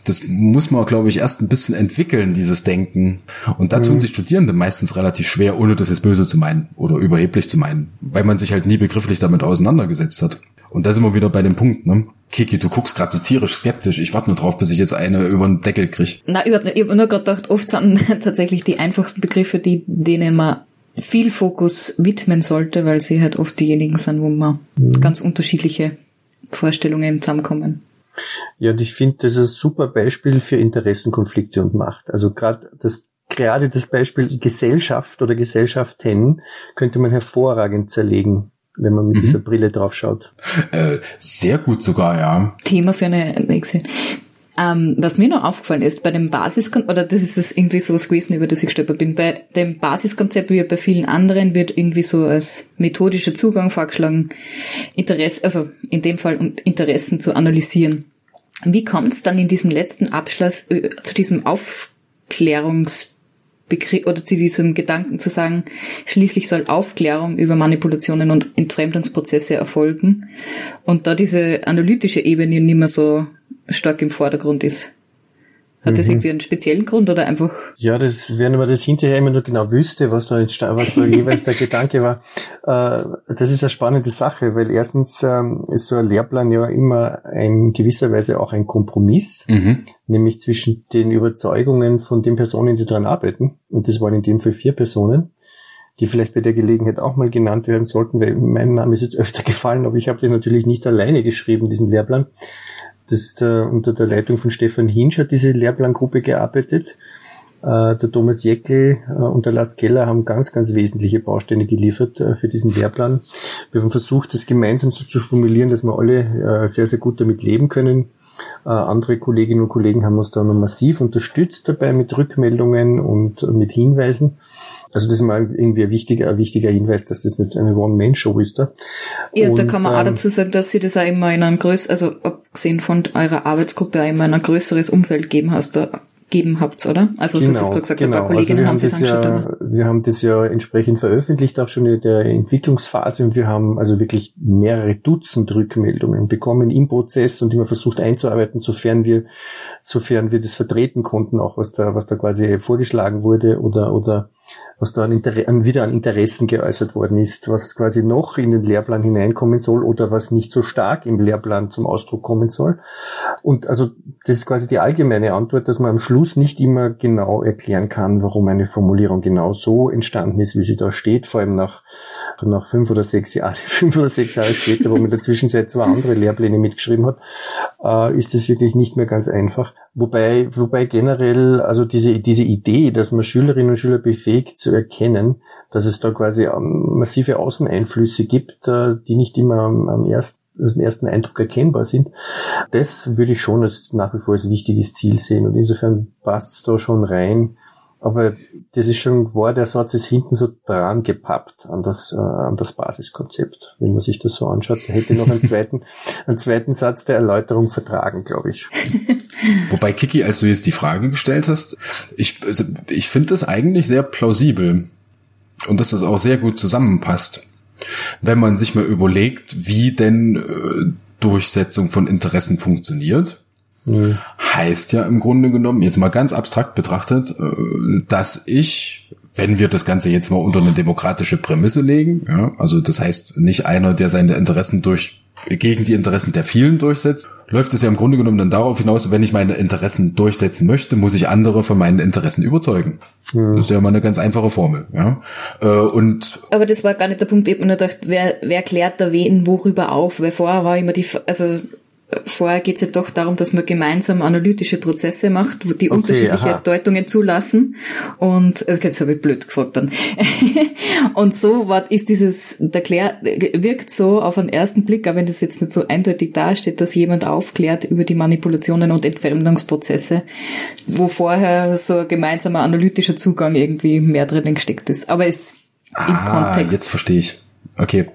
das muss man, glaube ich, erst ein bisschen entwickeln, dieses Denken. Und da mhm. tun sich Studierende meistens relativ schwer, ohne das jetzt böse zu meinen oder überheblich zu meinen, weil man sich halt nie begrifflich damit auseinandergesetzt hat. Und da sind wir wieder bei dem Punkt, ne? Kiki, du guckst gerade so tierisch skeptisch. Ich warte nur drauf, bis ich jetzt eine über den Deckel krieg. Na, überhaupt nicht. Ich habe nur gerade gedacht, oft sind tatsächlich die einfachsten Begriffe, die, denen man viel Fokus widmen sollte, weil sie halt oft diejenigen sind, wo man ganz unterschiedliche Vorstellungen zusammenkommen. Ja, und ich finde, das ist ein super Beispiel für Interessenkonflikte und Macht. Also gerade das gerade das Beispiel Gesellschaft oder Gesellschaften könnte man hervorragend zerlegen wenn man mit mhm. dieser Brille drauf schaut. Äh, sehr gut sogar, ja. Thema für eine nächste. Ähm, was mir noch aufgefallen ist, bei dem Basiskonzept, oder das ist es irgendwie so was gewesen, über das ich gestolpert bin, bei dem Basiskonzept, wie bei vielen anderen, wird irgendwie so als methodischer Zugang vorgeschlagen, Interesse, also in dem Fall Interessen zu analysieren. Wie kommt es dann in diesem letzten Abschluss äh, zu diesem Aufklärungs Begriff oder zu diesem Gedanken zu sagen, schließlich soll Aufklärung über Manipulationen und Entfremdungsprozesse erfolgen und da diese analytische Ebene nicht mehr so stark im Vordergrund ist. Hat das mhm. irgendwie einen speziellen Grund oder einfach? Ja, das, wenn man das hinterher immer nur genau wüsste, was da, was da jeweils der Gedanke war, äh, das ist eine spannende Sache, weil erstens ähm, ist so ein Lehrplan ja immer in gewisser Weise auch ein Kompromiss, mhm. nämlich zwischen den Überzeugungen von den Personen, die daran arbeiten. Und das waren in dem Fall vier Personen die vielleicht bei der Gelegenheit auch mal genannt werden sollten, weil mein Name ist jetzt öfter gefallen, aber ich habe den natürlich nicht alleine geschrieben, diesen Lehrplan. Das äh, unter der Leitung von Stefan Hinsch hat diese Lehrplangruppe gearbeitet. Äh, der Thomas Jeckel äh, und der Lars Keller haben ganz, ganz wesentliche Bausteine geliefert äh, für diesen Lehrplan. Wir haben versucht, das gemeinsam so zu formulieren, dass wir alle äh, sehr, sehr gut damit leben können. Äh, andere Kolleginnen und Kollegen haben uns da noch massiv unterstützt dabei mit Rückmeldungen und mit Hinweisen. Also das ist mal irgendwie ein wichtiger, ein wichtiger Hinweis, dass das nicht eine One-Man-Show ist da. Ja, und, da kann man ähm, auch dazu sagen, dass sie das auch immer in einem größeren, also abgesehen von eurer Arbeitsgruppe auch immer in ein größeres Umfeld geben hast, da geben habt, oder? Also genau, das ist gerade gesagt, genau. ein paar Kolleginnen also haben das ja, Wir haben das ja entsprechend veröffentlicht, auch schon in der Entwicklungsphase und wir haben also wirklich mehrere Dutzend Rückmeldungen bekommen im Prozess und immer versucht einzuarbeiten, sofern wir, sofern wir das vertreten konnten, auch was da, was da quasi vorgeschlagen wurde oder, oder was da an, Inter an wieder an Interessen geäußert worden ist, was quasi noch in den Lehrplan hineinkommen soll oder was nicht so stark im Lehrplan zum Ausdruck kommen soll. Und also das ist quasi die allgemeine Antwort, dass man am Schluss nicht immer genau erklären kann, warum eine Formulierung genau so entstanden ist, wie sie da steht, vor allem nach, nach fünf oder sechs Jahren, fünf oder sechs Jahre später, wo man in der Zwischenzeit zwei andere Lehrpläne mitgeschrieben hat, äh, ist das wirklich nicht mehr ganz einfach. Wobei, wobei generell, also diese, diese Idee, dass man Schülerinnen und Schüler befähigt zu erkennen, dass es da quasi ähm, massive Außeneinflüsse gibt, äh, die nicht immer am, am ersten im ersten Eindruck erkennbar sind. Das würde ich schon als nach wie vor als wichtiges Ziel sehen und insofern passt es da schon rein, aber das ist schon war der Satz ist hinten so dran gepappt an das, äh, an das Basiskonzept. Wenn man sich das so anschaut, hätte noch einen zweiten, einen zweiten Satz der Erläuterung vertragen, glaube ich. Wobei, Kiki, als du jetzt die Frage gestellt hast, ich, also ich finde das eigentlich sehr plausibel. Und dass das auch sehr gut zusammenpasst. Wenn man sich mal überlegt, wie denn äh, Durchsetzung von Interessen funktioniert Mhm. Heißt ja im Grunde genommen, jetzt mal ganz abstrakt betrachtet, äh, dass ich, wenn wir das Ganze jetzt mal unter eine demokratische Prämisse legen, ja, also das heißt nicht einer, der seine Interessen durch gegen die Interessen der vielen durchsetzt, läuft es ja im Grunde genommen dann darauf hinaus, wenn ich meine Interessen durchsetzen möchte, muss ich andere von meinen Interessen überzeugen. Mhm. Das ist ja mal eine ganz einfache Formel. Ja? Äh, und Aber das war gar nicht der Punkt, habe mir gedacht, wer, wer klärt da wen worüber auf? Weil vorher war immer die, also vorher geht es ja doch darum, dass man gemeinsam analytische Prozesse macht, die okay, unterschiedliche aha. Deutungen zulassen. Und also jetzt habe ich blöd gefragt dann. und so war, ist dieses, der Klär, wirkt so auf den ersten Blick, aber wenn das jetzt nicht so eindeutig dasteht, dass jemand aufklärt über die Manipulationen und Entfremdungsprozesse, wo vorher so ein gemeinsamer analytischer Zugang irgendwie mehr drinnen gesteckt ist. Aber es ah, im Kontext. Jetzt verstehe ich. Okay.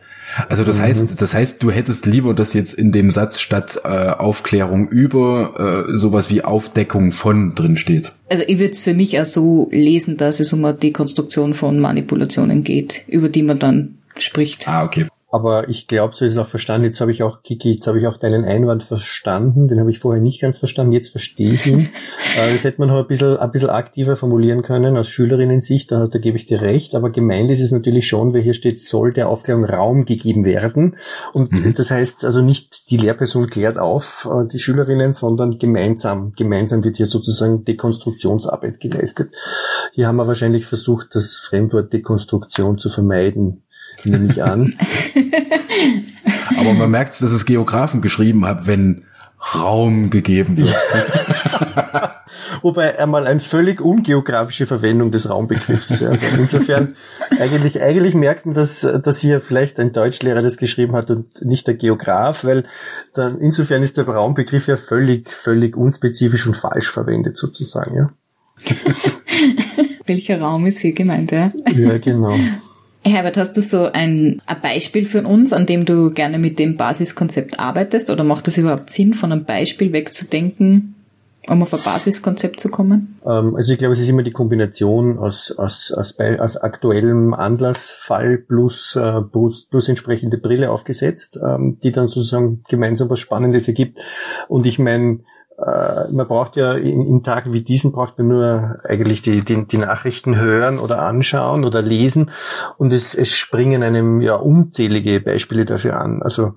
Also das mhm. heißt, das heißt, du hättest lieber das jetzt in dem Satz statt äh, Aufklärung über äh, sowas wie Aufdeckung von drin steht. Also ich würde es für mich auch so lesen, dass es um eine Dekonstruktion von Manipulationen geht, über die man dann spricht. Ah, okay. Aber ich glaube, so ist es auch verstanden. Jetzt habe ich auch, Kiki, jetzt habe ich auch deinen Einwand verstanden. Den habe ich vorher nicht ganz verstanden. Jetzt verstehe ich ihn. Äh, das hätte man noch ein bisschen, ein bisschen aktiver formulieren können aus Schülerinnen-Sicht. Da, da gebe ich dir recht. Aber gemeint ist es natürlich schon, weil hier steht, soll der Aufklärung Raum gegeben werden. Und mhm. das heißt also nicht, die Lehrperson klärt auf, äh, die Schülerinnen, sondern gemeinsam. Gemeinsam wird hier sozusagen Dekonstruktionsarbeit geleistet. Hier haben wir wahrscheinlich versucht, das Fremdwort Dekonstruktion zu vermeiden nehme ich an. Aber man merkt, dass es Geografen geschrieben hat, wenn Raum gegeben wird. Wobei einmal eine völlig ungeografische Verwendung des Raumbegriffs. Also insofern eigentlich, eigentlich merkt man, dass, dass hier vielleicht ein Deutschlehrer das geschrieben hat und nicht der Geograf, weil dann insofern ist der Raumbegriff ja völlig, völlig unspezifisch und falsch verwendet sozusagen, ja. Welcher Raum ist hier gemeint, ja? Ja, genau. Herbert, hast du so ein, ein Beispiel für uns, an dem du gerne mit dem Basiskonzept arbeitest? Oder macht es überhaupt Sinn, von einem Beispiel wegzudenken, um auf ein Basiskonzept zu kommen? Ähm, also ich glaube, es ist immer die Kombination aus, aus, aus, aus aktuellem Anlassfall plus, äh, plus, plus entsprechende Brille aufgesetzt, ähm, die dann sozusagen gemeinsam was Spannendes ergibt. Und ich meine, äh, man braucht ja in, in, Tagen wie diesen braucht man nur eigentlich die, die, die, Nachrichten hören oder anschauen oder lesen und es, es springen einem ja unzählige Beispiele dafür an. Also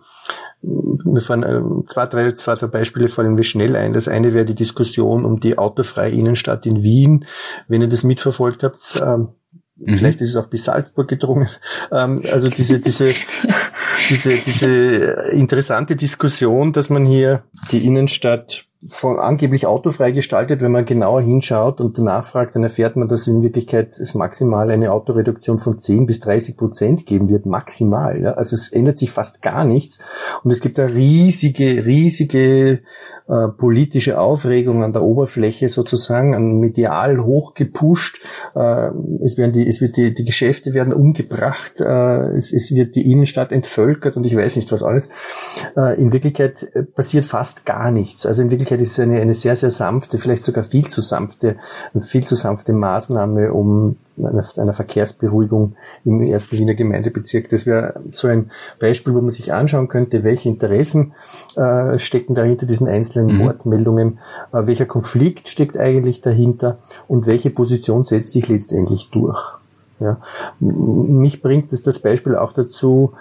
wir fahren äh, zwei, drei, zwei, drei Beispiele fallen mir schnell ein. Das eine wäre die Diskussion um die autofreie Innenstadt in Wien. Wenn ihr das mitverfolgt habt, ähm, Mhm. Vielleicht ist es auch bis Salzburg gedrungen. Ähm, also diese, diese, diese, diese interessante Diskussion, dass man hier die Innenstadt von angeblich autofrei gestaltet, wenn man genauer hinschaut und nachfragt, dann erfährt man, dass in Wirklichkeit es maximal eine Autoreduktion von 10 bis 30 Prozent geben wird, maximal. Ja? Also es ändert sich fast gar nichts und es gibt da riesige, riesige äh, politische Aufregung an der Oberfläche sozusagen, an medial hochgepusht. Äh, es werden die, es wird die, die Geschäfte werden umgebracht, äh, es, es wird die Innenstadt entvölkert und ich weiß nicht was alles. Äh, in Wirklichkeit äh, passiert fast gar nichts. Also in Wirklichkeit ist es eine, eine sehr, sehr sanfte, vielleicht sogar viel zu sanfte, viel zu sanfte Maßnahme, um einer, Verkehrsberuhigung im ersten Wiener Gemeindebezirk. Das wäre so ein Beispiel, wo man sich anschauen könnte, welche Interessen äh, stecken dahinter diesen einzelnen mhm. Wortmeldungen, äh, welcher Konflikt steckt eigentlich dahinter und welche Position setzt sich letztendlich durch. Ja. Mich bringt das, das Beispiel auch dazu,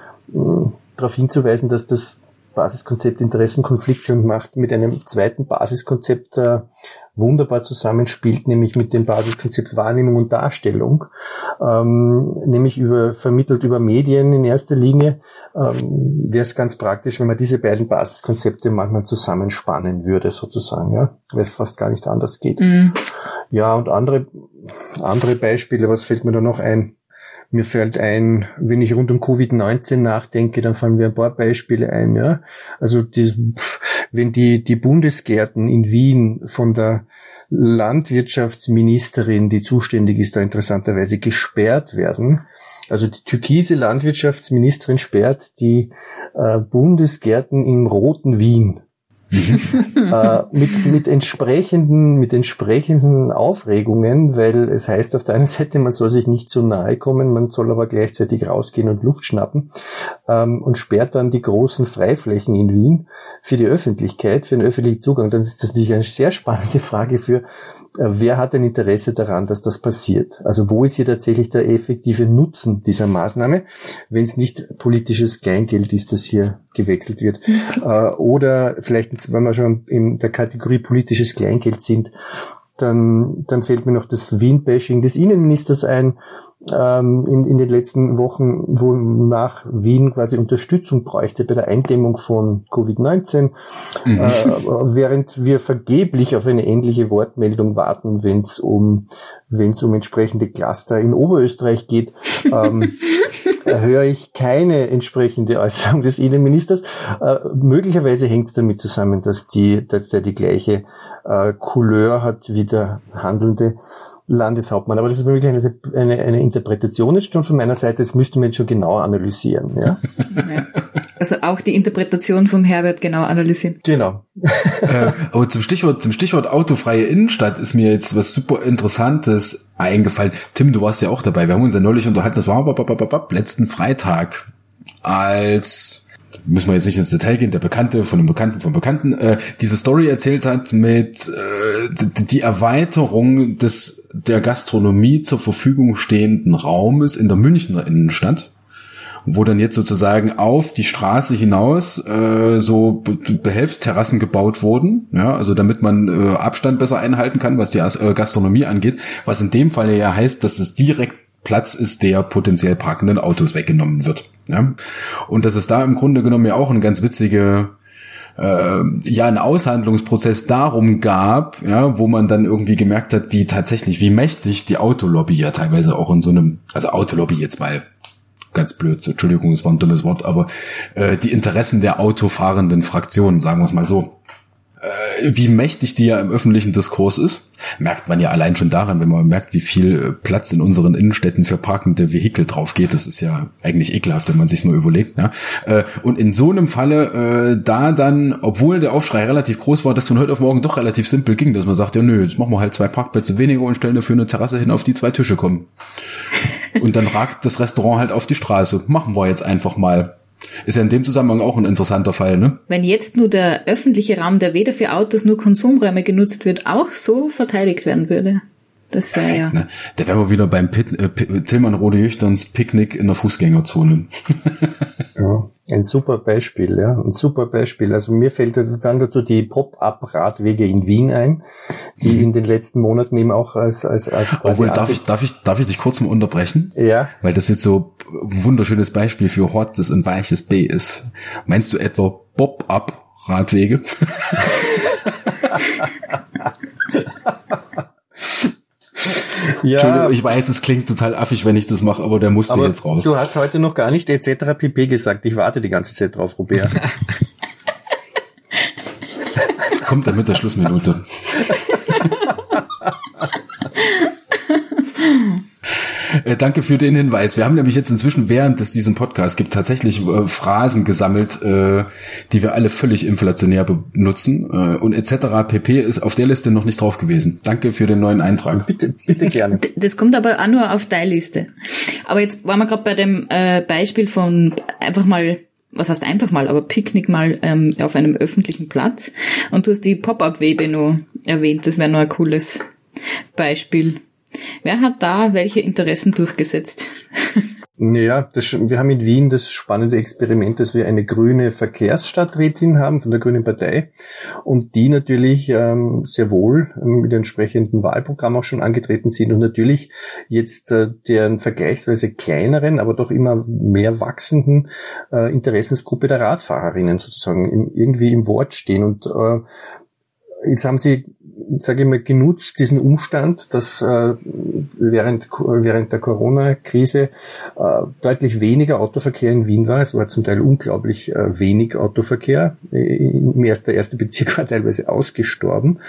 darauf hinzuweisen, dass das Basiskonzept Interessenkonflikte macht mit einem zweiten Basiskonzept äh, wunderbar zusammenspielt, nämlich mit dem Basiskonzept Wahrnehmung und Darstellung, ähm, nämlich über, vermittelt über Medien in erster Linie, ähm, wäre es ganz praktisch, wenn man diese beiden Basiskonzepte manchmal zusammenspannen würde, sozusagen, ja, weil es fast gar nicht anders geht. Mhm. Ja, und andere, andere Beispiele, was fällt mir da noch ein? Mir fällt ein, wenn ich rund um Covid-19 nachdenke, dann fallen mir ein paar Beispiele ein. Ja? Also die, wenn die, die Bundesgärten in Wien von der Landwirtschaftsministerin, die zuständig ist, da interessanterweise gesperrt werden. Also die türkise Landwirtschaftsministerin sperrt die äh, Bundesgärten im roten Wien äh, mit, mit entsprechenden, mit entsprechenden Aufregungen, weil es heißt auf der einen Seite, man soll sich nicht zu nahe kommen, man soll aber gleichzeitig rausgehen und Luft schnappen ähm, und sperrt dann die großen Freiflächen in Wien für die Öffentlichkeit, für den öffentlichen Zugang. Dann ist das natürlich eine sehr spannende Frage für, äh, wer hat ein Interesse daran, dass das passiert? Also wo ist hier tatsächlich der effektive Nutzen dieser Maßnahme, wenn es nicht politisches Kleingeld ist, das hier gewechselt wird? äh, oder vielleicht, wenn wir schon in der Kategorie politisches Kleingeld sind, dann, dann fällt mir noch das Wien-Bashing des Innenministers ein ähm, in, in den letzten Wochen, wonach Wien quasi Unterstützung bräuchte bei der Eindämmung von Covid-19, mhm. äh, während wir vergeblich auf eine ähnliche Wortmeldung warten, wenn es um wenn es um entsprechende Cluster in Oberösterreich geht. Ähm, höre ich keine entsprechende Äußerung des Innenministers. Äh, möglicherweise hängt es damit zusammen, dass die, dass der die gleiche äh, Couleur hat wie der handelnde Landeshauptmann. Aber das ist wirklich eine, eine, eine Interpretation jetzt schon von meiner Seite. Das müsste man jetzt schon genau analysieren. Ja? ja. Also auch die Interpretation vom Herbert genau analysieren. Genau. äh, aber zum Stichwort, zum Stichwort autofreie Innenstadt ist mir jetzt was super Interessantes eingefallen. Tim, du warst ja auch dabei. Wir haben uns ja neulich unterhalten. Das war letzten Freitag, als müssen wir jetzt nicht ins Detail gehen, der Bekannte von einem Bekannten von Bekannten, äh, diese Story erzählt hat mit äh, die Erweiterung des der Gastronomie zur Verfügung stehenden Raumes in der Münchner Innenstadt wo dann jetzt sozusagen auf die Straße hinaus äh, so Behelfsterrassen gebaut wurden, ja, also damit man äh, Abstand besser einhalten kann, was die äh, Gastronomie angeht, was in dem Fall ja heißt, dass es direkt Platz ist, der potenziell parkenden Autos weggenommen wird. Ja? Und dass es da im Grunde genommen ja auch eine ganz witzige äh, ja ein Aushandlungsprozess darum gab, ja, wo man dann irgendwie gemerkt hat, wie tatsächlich, wie mächtig die Autolobby ja teilweise auch in so einem, also Autolobby jetzt mal ganz blöd, Entschuldigung, das war ein dummes Wort, aber äh, die Interessen der autofahrenden Fraktionen, sagen wir es mal so, wie mächtig die ja im öffentlichen Diskurs ist, merkt man ja allein schon daran, wenn man merkt, wie viel äh, Platz in unseren Innenstädten für parkende Vehikel drauf geht. Das ist ja eigentlich ekelhaft, wenn man sich mal überlegt. Ja? Äh, und in so einem Falle, da dann, obwohl der Aufschrei relativ groß war, dass von heute auf morgen doch relativ simpel ging, dass man sagt, ja nö, jetzt machen wir halt zwei Parkplätze weniger und stellen dafür eine Terrasse hin, auf die zwei Tische kommen. Und dann ragt das Restaurant halt auf die Straße. Machen wir jetzt einfach mal. Ist ja in dem Zusammenhang auch ein interessanter Fall, ne? Wenn jetzt nur der öffentliche Raum, der weder für Autos nur Konsumräume genutzt wird, auch so verteidigt werden würde. Das wäre ja. Ne? Da wären wir wieder beim Pit, äh, Tillmann Rode Jüchterns Picknick in der Fußgängerzone. ja, ein super Beispiel, ja, ein super Beispiel. Also mir fällt dann dazu die Pop-up-Radwege in Wien ein, die mhm. in den letzten Monaten eben auch als als als Obwohl, darf ich darf ich darf ich dich kurz mal unterbrechen? Ja. Weil das jetzt so ein wunderschönes Beispiel für Hortes und weiches B ist. Meinst du etwa Pop-up-Radwege? Ja. Entschuldigung, ich weiß, es klingt total affig, wenn ich das mache, aber der musste aber jetzt raus. Du hast heute noch gar nicht etc. pp gesagt. Ich warte die ganze Zeit drauf, Robert. Kommt dann mit der Schlussminute. Äh, danke für den Hinweis. Wir haben nämlich jetzt inzwischen während es diesen Podcast gibt tatsächlich äh, Phrasen gesammelt, äh, die wir alle völlig inflationär benutzen äh, und etc. pp ist auf der Liste noch nicht drauf gewesen. Danke für den neuen Eintrag. Bitte, bitte gerne. Das kommt aber auch nur auf deine Liste. Aber jetzt waren wir gerade bei dem äh, Beispiel von einfach mal was heißt einfach mal, aber Picknick mal ähm, auf einem öffentlichen Platz. Und du hast die Pop-up-Webe nur erwähnt. Das wäre nur ein cooles Beispiel. Wer hat da welche Interessen durchgesetzt? Naja, das, wir haben in Wien das spannende Experiment, dass wir eine grüne Verkehrsstadträtin haben von der Grünen Partei und die natürlich ähm, sehr wohl ähm, mit entsprechenden Wahlprogramm auch schon angetreten sind und natürlich jetzt äh, deren vergleichsweise kleineren, aber doch immer mehr wachsenden äh, Interessensgruppe der Radfahrerinnen sozusagen im, irgendwie im Wort stehen und äh, Jetzt haben sie sage ich mal, genutzt, diesen Umstand, dass äh, während, während der Corona-Krise äh, deutlich weniger Autoverkehr in Wien war. Es war zum Teil unglaublich äh, wenig Autoverkehr. Im ersten, der erste Bezirk war teilweise ausgestorben.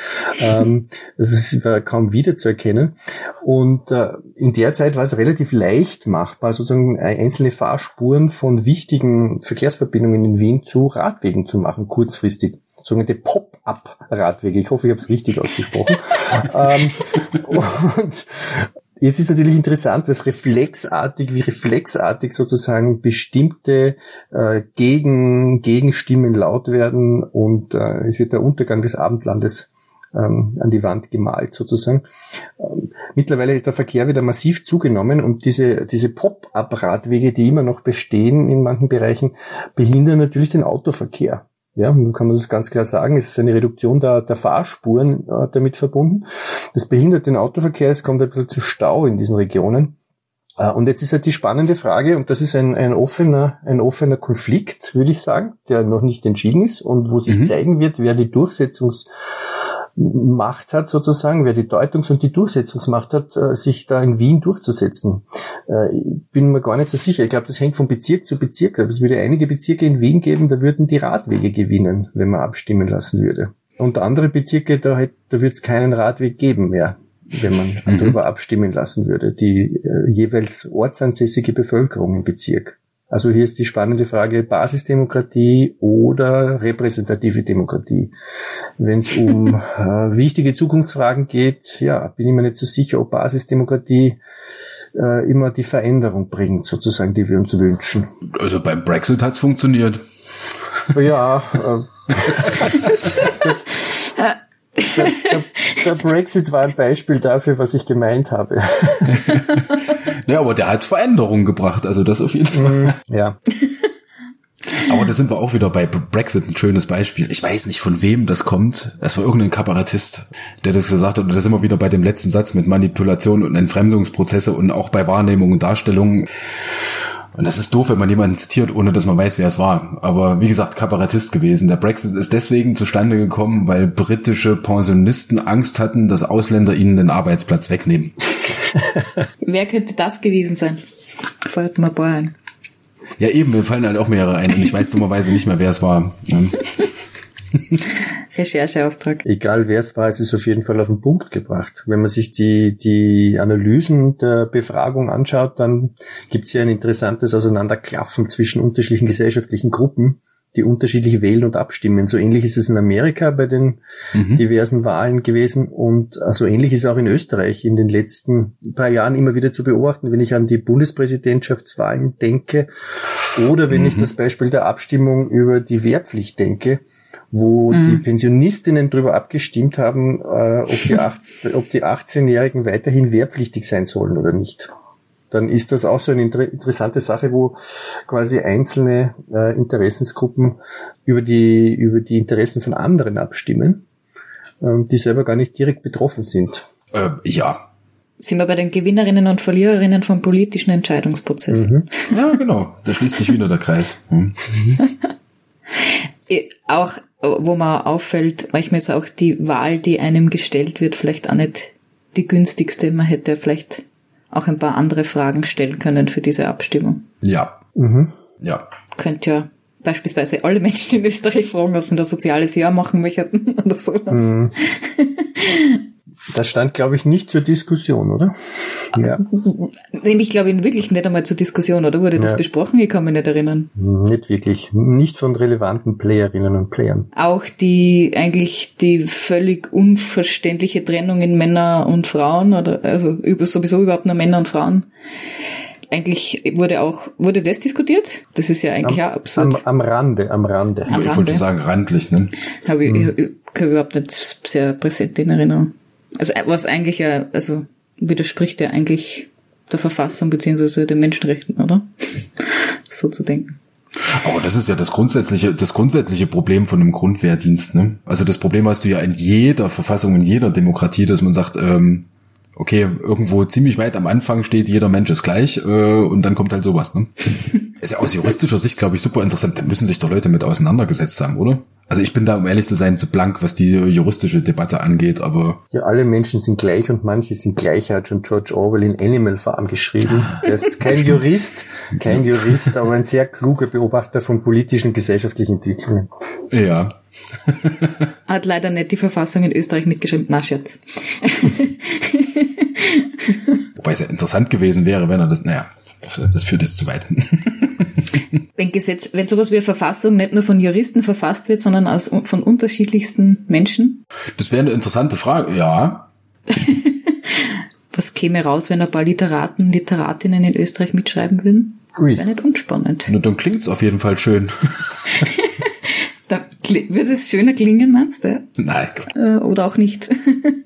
Ähm, das war kaum wiederzuerkennen. Und äh, in der Zeit war es relativ leicht machbar, sozusagen einzelne Fahrspuren von wichtigen Verkehrsverbindungen in Wien zu Radwegen zu machen, kurzfristig sogenannte Pop-up-Radwege. Ich hoffe, ich habe es richtig ausgesprochen. ähm, und Jetzt ist natürlich interessant, dass reflexartig, wie reflexartig sozusagen bestimmte äh, Gegen, Gegenstimmen laut werden und äh, es wird der Untergang des Abendlandes ähm, an die Wand gemalt sozusagen. Ähm, mittlerweile ist der Verkehr wieder massiv zugenommen und diese, diese Pop-up-Radwege, die immer noch bestehen in manchen Bereichen, behindern natürlich den Autoverkehr. Ja, kann man das ganz klar sagen. Es ist eine Reduktion der, der Fahrspuren äh, damit verbunden. Das behindert den Autoverkehr. Es kommt ein bisschen zu Stau in diesen Regionen. Äh, und jetzt ist halt die spannende Frage, und das ist ein, ein offener, ein offener Konflikt, würde ich sagen, der noch nicht entschieden ist und wo sich mhm. zeigen wird, wer die Durchsetzungs Macht hat, sozusagen, wer die Deutungs- und die Durchsetzungsmacht hat, äh, sich da in Wien durchzusetzen. Äh, ich bin mir gar nicht so sicher. Ich glaube, das hängt von Bezirk zu Bezirk ab. Es würde einige Bezirke in Wien geben, da würden die Radwege gewinnen, wenn man abstimmen lassen würde. Und andere Bezirke, da, hätte, da würde es keinen Radweg geben mehr, wenn man mhm. darüber abstimmen lassen würde. Die äh, jeweils ortsansässige Bevölkerung im Bezirk. Also hier ist die spannende Frage Basisdemokratie oder repräsentative Demokratie. Wenn es um äh, wichtige Zukunftsfragen geht, ja, bin ich mir nicht so sicher, ob Basisdemokratie äh, immer die Veränderung bringt, sozusagen, die wir uns wünschen. Also beim Brexit hat's funktioniert. Ja, äh, das, der, der, der, Brexit war ein Beispiel dafür, was ich gemeint habe. ja, aber der hat Veränderungen gebracht, also das auf jeden Fall. Mm, ja. Aber da sind wir auch wieder bei Brexit ein schönes Beispiel. Ich weiß nicht, von wem das kommt. Es war irgendein Kabarettist, der das gesagt hat. Und da sind wir wieder bei dem letzten Satz mit Manipulation und Entfremdungsprozesse und auch bei Wahrnehmung und Darstellung. Und das ist doof, wenn man jemanden zitiert, ohne dass man weiß, wer es war. Aber wie gesagt, Kabarettist gewesen. Der Brexit ist deswegen zustande gekommen, weil britische Pensionisten Angst hatten, dass Ausländer ihnen den Arbeitsplatz wegnehmen. wer könnte das gewesen sein? Feuert mal Bayern. Ja, eben, mir fallen halt auch mehrere ein und ich weiß dummerweise nicht mehr, wer es war. Rechercheauftrag. Egal wer es war, es ist auf jeden Fall auf den Punkt gebracht. Wenn man sich die, die Analysen der Befragung anschaut, dann gibt es hier ein interessantes Auseinanderklaffen zwischen unterschiedlichen gesellschaftlichen Gruppen, die unterschiedlich wählen und abstimmen. So ähnlich ist es in Amerika bei den mhm. diversen Wahlen gewesen und so also ähnlich ist es auch in Österreich in den letzten paar Jahren immer wieder zu beobachten, wenn ich an die Bundespräsidentschaftswahlen denke oder wenn mhm. ich das Beispiel der Abstimmung über die Wehrpflicht denke wo mhm. die Pensionistinnen darüber abgestimmt haben, äh, ob die, 18, ob die 18-Jährigen weiterhin wehrpflichtig sein sollen oder nicht. Dann ist das auch so eine inter interessante Sache, wo quasi einzelne äh, Interessensgruppen über die, über die Interessen von anderen abstimmen, äh, die selber gar nicht direkt betroffen sind. Äh, ja, sind wir bei den Gewinnerinnen und Verliererinnen vom politischen Entscheidungsprozess. Mhm. Ja, genau. Da schließt sich wieder der Kreis. Hm. auch wo man auffällt, manchmal ist auch die Wahl, die einem gestellt wird, vielleicht auch nicht die günstigste. Man hätte vielleicht auch ein paar andere Fragen stellen können für diese Abstimmung. Ja. Mhm. Ja. Könnt ja beispielsweise alle Menschen in Österreich fragen, ob sie ein soziales Jahr machen möchten oder sowas. Mhm. Das stand, glaube ich, nicht zur Diskussion, oder? Ja. Nämlich, glaube ich, wirklich nicht einmal zur Diskussion, oder? Wurde das ja. besprochen? Ich kann mich nicht erinnern. Nicht wirklich. Nicht von relevanten Playerinnen und Playern. Auch die, eigentlich die völlig unverständliche Trennung in Männer und Frauen, oder, also über, sowieso überhaupt nur Männer und Frauen. Eigentlich wurde auch, wurde das diskutiert? Das ist ja eigentlich am, auch absurd. Am, am Rande, am Rande. Am ich Rande. wollte sagen randlich, ne? Habe ich, hm. ich, ich, ich überhaupt nicht sehr präsent in Erinnerung. Also was eigentlich ja, also widerspricht ja eigentlich der Verfassung beziehungsweise den Menschenrechten, oder? so zu denken. Aber das ist ja das grundsätzliche, das grundsätzliche Problem von einem Grundwehrdienst. Ne? Also das Problem hast du ja in jeder Verfassung, in jeder Demokratie, dass man sagt, ähm, okay, irgendwo ziemlich weit am Anfang steht, jeder Mensch ist gleich äh, und dann kommt halt sowas. Ne? ist ja aus juristischer Sicht, glaube ich, super interessant. Da müssen sich doch Leute mit auseinandergesetzt haben, oder? Also ich bin da, um ehrlich zu sein, zu blank, was die juristische Debatte angeht, aber... Ja, alle Menschen sind gleich und manche sind gleich, hat schon George Orwell in Animal Farm geschrieben. Er ist kein Jurist, kein Jurist, aber ein sehr kluger Beobachter von politischen und gesellschaftlichen Entwicklungen. Ja. Hat leider nicht die Verfassung in Österreich mitgeschrieben. Na, Scherz. Wobei es ja interessant gewesen wäre, wenn er das, naja, das führt jetzt zu weit. Wenn Gesetz, wenn sowas wie eine Verfassung nicht nur von Juristen verfasst wird, sondern aus, von unterschiedlichsten Menschen? Das wäre eine interessante Frage, ja. Was käme raus, wenn ein paar Literaten, Literatinnen in Österreich mitschreiben würden? Wäre nicht unspannend. Na, dann klingt's auf jeden Fall schön. Da wird es schöner klingen, meinst du? Nein. Äh, oder auch nicht.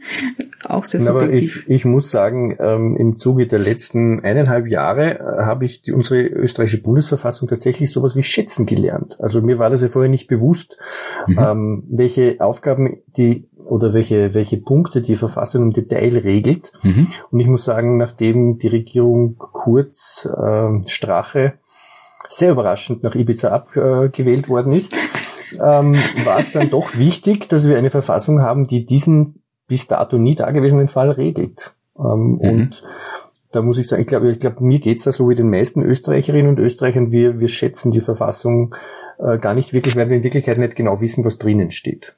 auch sehr subjektiv. Aber ich, ich muss sagen, ähm, im Zuge der letzten eineinhalb Jahre äh, habe ich die, unsere österreichische Bundesverfassung tatsächlich sowas wie schätzen gelernt. Also mir war das ja vorher nicht bewusst, mhm. ähm, welche Aufgaben die oder welche, welche Punkte die Verfassung im Detail regelt. Mhm. Und ich muss sagen, nachdem die Regierung Kurz äh, Strache sehr überraschend nach Ibiza abgewählt worden ist, ähm, war es dann doch wichtig, dass wir eine Verfassung haben, die diesen bis dato nie dagewesenen Fall regelt. Ähm, mhm. Und da muss ich sagen, ich glaube, ich glaube, mir geht's da so wie den meisten Österreicherinnen und Österreichern. Wir, wir schätzen die Verfassung äh, gar nicht wirklich, weil wir in Wirklichkeit nicht genau wissen, was drinnen steht.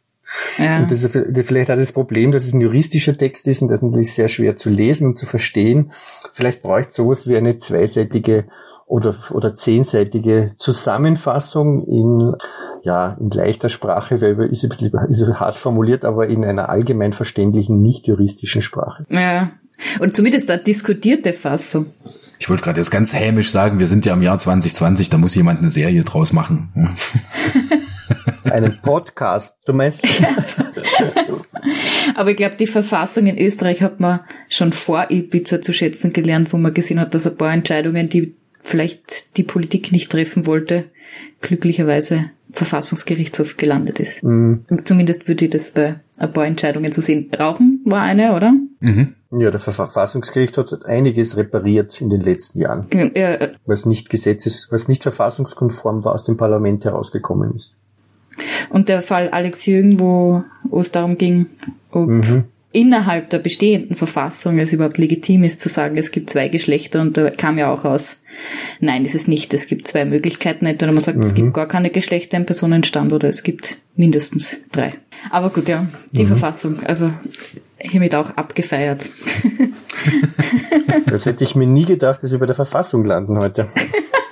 Ja. Und das ist vielleicht hat das Problem, dass es ein juristischer Text ist und das ist natürlich sehr schwer zu lesen und zu verstehen. Vielleicht bräuchte sowas wie eine zweiseitige oder, oder zehnseitige Zusammenfassung in, ja, in leichter Sprache, weil ist ein bisschen ist hart formuliert, aber in einer allgemein verständlichen, nicht juristischen Sprache. Ja. Und zumindest eine diskutierte Fassung. Ich wollte gerade jetzt ganz hämisch sagen, wir sind ja im Jahr 2020, da muss jemand eine Serie draus machen. Einen Podcast, du meinst? Aber ich glaube, die Verfassung in Österreich hat man schon vor Ibiza zu schätzen gelernt, wo man gesehen hat, dass ein paar Entscheidungen, die vielleicht die Politik nicht treffen wollte, glücklicherweise Verfassungsgerichtshof gelandet ist. Mhm. Zumindest würde ich das bei ein paar Entscheidungen zu sehen. Rauchen war eine, oder? Mhm. Ja, der Verfassungsgericht hat einiges repariert in den letzten Jahren. Ja. Was nicht Gesetzes, was nicht verfassungskonform war, aus dem Parlament herausgekommen ist. Und der Fall Alex Jürgen, wo, wo es darum ging, ob mhm. Innerhalb der bestehenden Verfassung es überhaupt legitim ist zu sagen, es gibt zwei Geschlechter und da kam ja auch raus, nein, ist es nicht. Es gibt zwei Möglichkeiten. Entweder man sagt, mhm. es gibt gar keine Geschlechter im Personenstand oder es gibt mindestens drei. Aber gut, ja, die mhm. Verfassung, also hiermit auch abgefeiert. das hätte ich mir nie gedacht, dass wir bei der Verfassung landen heute.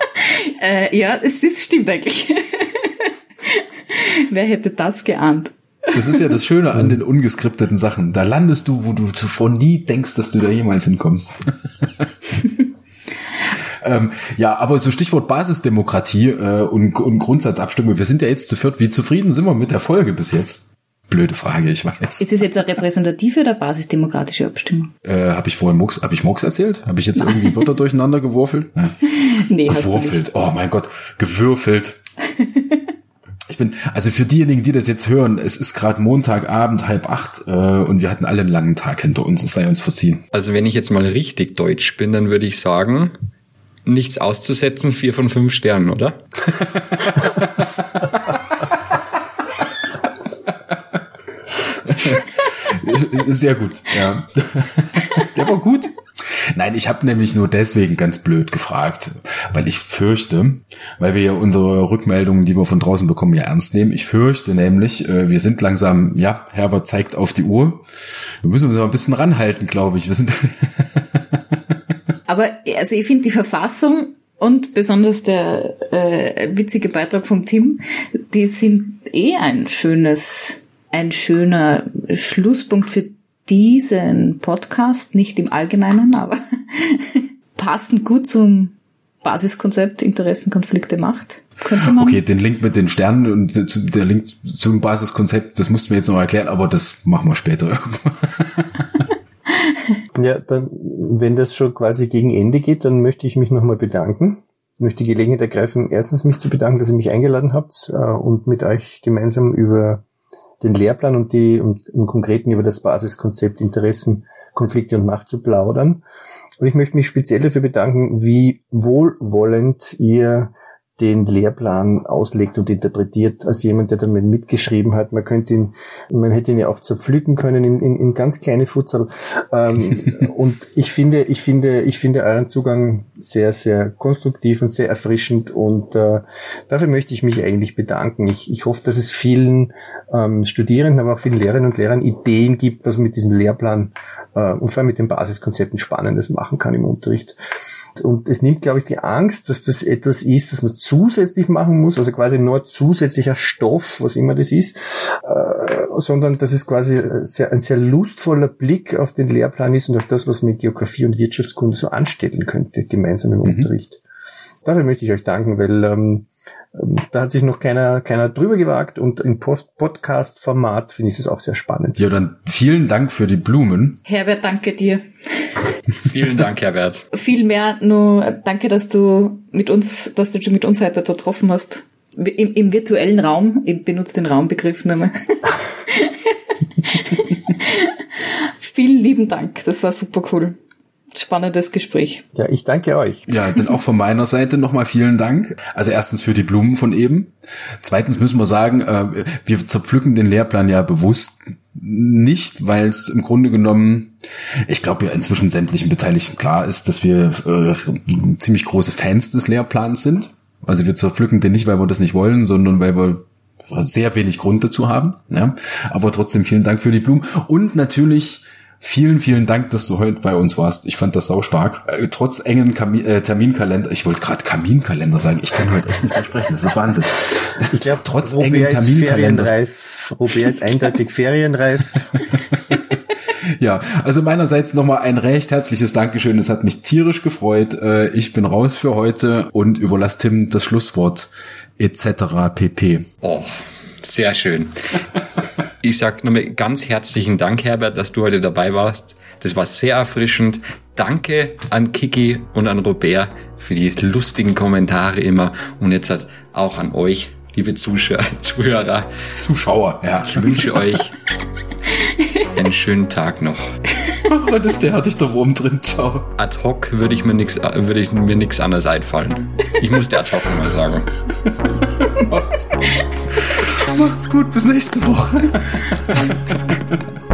äh, ja, es ist, stimmt eigentlich. Wer hätte das geahnt? Das ist ja das Schöne an den ungeskripteten Sachen. Da landest du, wo du zuvor nie denkst, dass du da jemals hinkommst. ähm, ja, aber so Stichwort Basisdemokratie äh, und, und Grundsatzabstimmung. Wir sind ja jetzt zu viert. Wie zufrieden sind wir mit der Folge bis jetzt? Blöde Frage, ich weiß. Ist es jetzt eine repräsentative oder basisdemokratische Abstimmung? Äh, habe ich vorhin Mux, habe ich Mux erzählt? Habe ich jetzt Nein. irgendwie Wörter durcheinander gewürfelt? Ja. Nee, gewürfelt. Oh mein Gott, gewürfelt. Bin, also für diejenigen, die das jetzt hören, es ist gerade Montagabend, halb acht, äh, und wir hatten alle einen langen Tag hinter uns, es sei uns verziehen. Also wenn ich jetzt mal richtig deutsch bin, dann würde ich sagen, nichts auszusetzen, vier von fünf Sternen, oder? Sehr gut, ja. Der war gut. Nein, ich habe nämlich nur deswegen ganz blöd gefragt, weil ich fürchte, weil wir ja unsere Rückmeldungen, die wir von draußen bekommen, ja ernst nehmen. Ich fürchte nämlich, äh, wir sind langsam, ja, Herbert zeigt auf die Uhr. Wir müssen uns mal ein bisschen ranhalten, glaube ich. Wir sind Aber also ich finde die Verfassung und besonders der äh, witzige Beitrag vom Tim, die sind eh ein schönes, ein schöner Schlusspunkt für diesen Podcast, nicht im Allgemeinen, aber passend gut zum Basiskonzept Interessenkonflikte Macht. Könnte man. Okay, den Link mit den Sternen und der Link zum Basiskonzept, das musst du mir jetzt noch erklären, aber das machen wir später irgendwann. ja, dann, wenn das schon quasi gegen Ende geht, dann möchte ich mich nochmal bedanken. Ich möchte die Gelegenheit ergreifen, erstens mich zu bedanken, dass ihr mich eingeladen habt äh, und mit euch gemeinsam über den Lehrplan und die und im Konkreten über das Basiskonzept Interessen, Konflikte und Macht zu plaudern. Und ich möchte mich speziell dafür bedanken, wie wohlwollend ihr den Lehrplan auslegt und interpretiert, als jemand, der damit mitgeschrieben hat. Man könnte ihn, man hätte ihn ja auch zerpflücken können in, in, in ganz kleine Futsal. Ähm, und ich finde, ich finde, ich finde euren Zugang sehr, sehr konstruktiv und sehr erfrischend und äh, dafür möchte ich mich eigentlich bedanken. Ich, ich hoffe, dass es vielen ähm, Studierenden, aber auch vielen Lehrerinnen und Lehrern Ideen gibt, was man mit diesem Lehrplan äh, und vor allem mit den Basiskonzepten Spannendes machen kann im Unterricht. Und es nimmt, glaube ich, die Angst, dass das etwas ist, das man zusätzlich machen muss, also quasi nur zusätzlicher Stoff, was immer das ist, äh, sondern dass es quasi sehr, ein sehr lustvoller Blick auf den Lehrplan ist und auf das, was man mit Geografie und Wirtschaftskunde so anstellen könnte, gemeinsam im mhm. Unterricht. Dafür möchte ich euch danken, weil ähm, da hat sich noch keiner, keiner drüber gewagt und im Post-Podcast-Format finde ich es auch sehr spannend. Ja, dann vielen Dank für die Blumen. Herbert, danke dir. vielen Dank, Herbert. Vielmehr nur danke, dass du mit uns, dass du mit uns heute getroffen hast. Im, Im virtuellen Raum. Ich benutze den Raumbegriff nochmal. Vielen lieben Dank. Das war super cool spannendes Gespräch. Ja, ich danke euch. Ja, dann auch von meiner Seite nochmal vielen Dank. Also erstens für die Blumen von eben. Zweitens müssen wir sagen, äh, wir zerpflücken den Lehrplan ja bewusst nicht, weil es im Grunde genommen, ich glaube ja inzwischen sämtlichen Beteiligten klar ist, dass wir äh, ziemlich große Fans des Lehrplans sind. Also wir zerpflücken den nicht, weil wir das nicht wollen, sondern weil wir sehr wenig Grund dazu haben. Ja? Aber trotzdem vielen Dank für die Blumen. Und natürlich Vielen, vielen Dank, dass du heute bei uns warst. Ich fand das sau stark. Äh, trotz engen Kamin, äh, Terminkalender, ich wollte gerade Kaminkalender sagen, ich kann heute echt nicht mehr sprechen, das ist Wahnsinn. Ich glaube, trotz Robert engen Terminkalender. Robert ist eindeutig ferienreif. ja, also meinerseits nochmal ein recht herzliches Dankeschön. Es hat mich tierisch gefreut. Äh, ich bin raus für heute und überlasse Tim das Schlusswort etc. pp. Oh, sehr schön. Ich sag nochmal ganz herzlichen Dank, Herbert, dass du heute dabei warst. Das war sehr erfrischend. Danke an Kiki und an Robert für die lustigen Kommentare immer. Und jetzt hat auch an euch, liebe Zuschauer, Zuhörer. Zuschauer, ja. Ich wünsche euch einen schönen Tag noch. Was ist der? Hatte ich da Wurm drin. Ciao. Ad hoc würde ich mir nix, würde ich mir nix anderes einfallen. Ich muss dir ad hoc mal sagen. Macht's, macht's gut. Bis nächste Woche.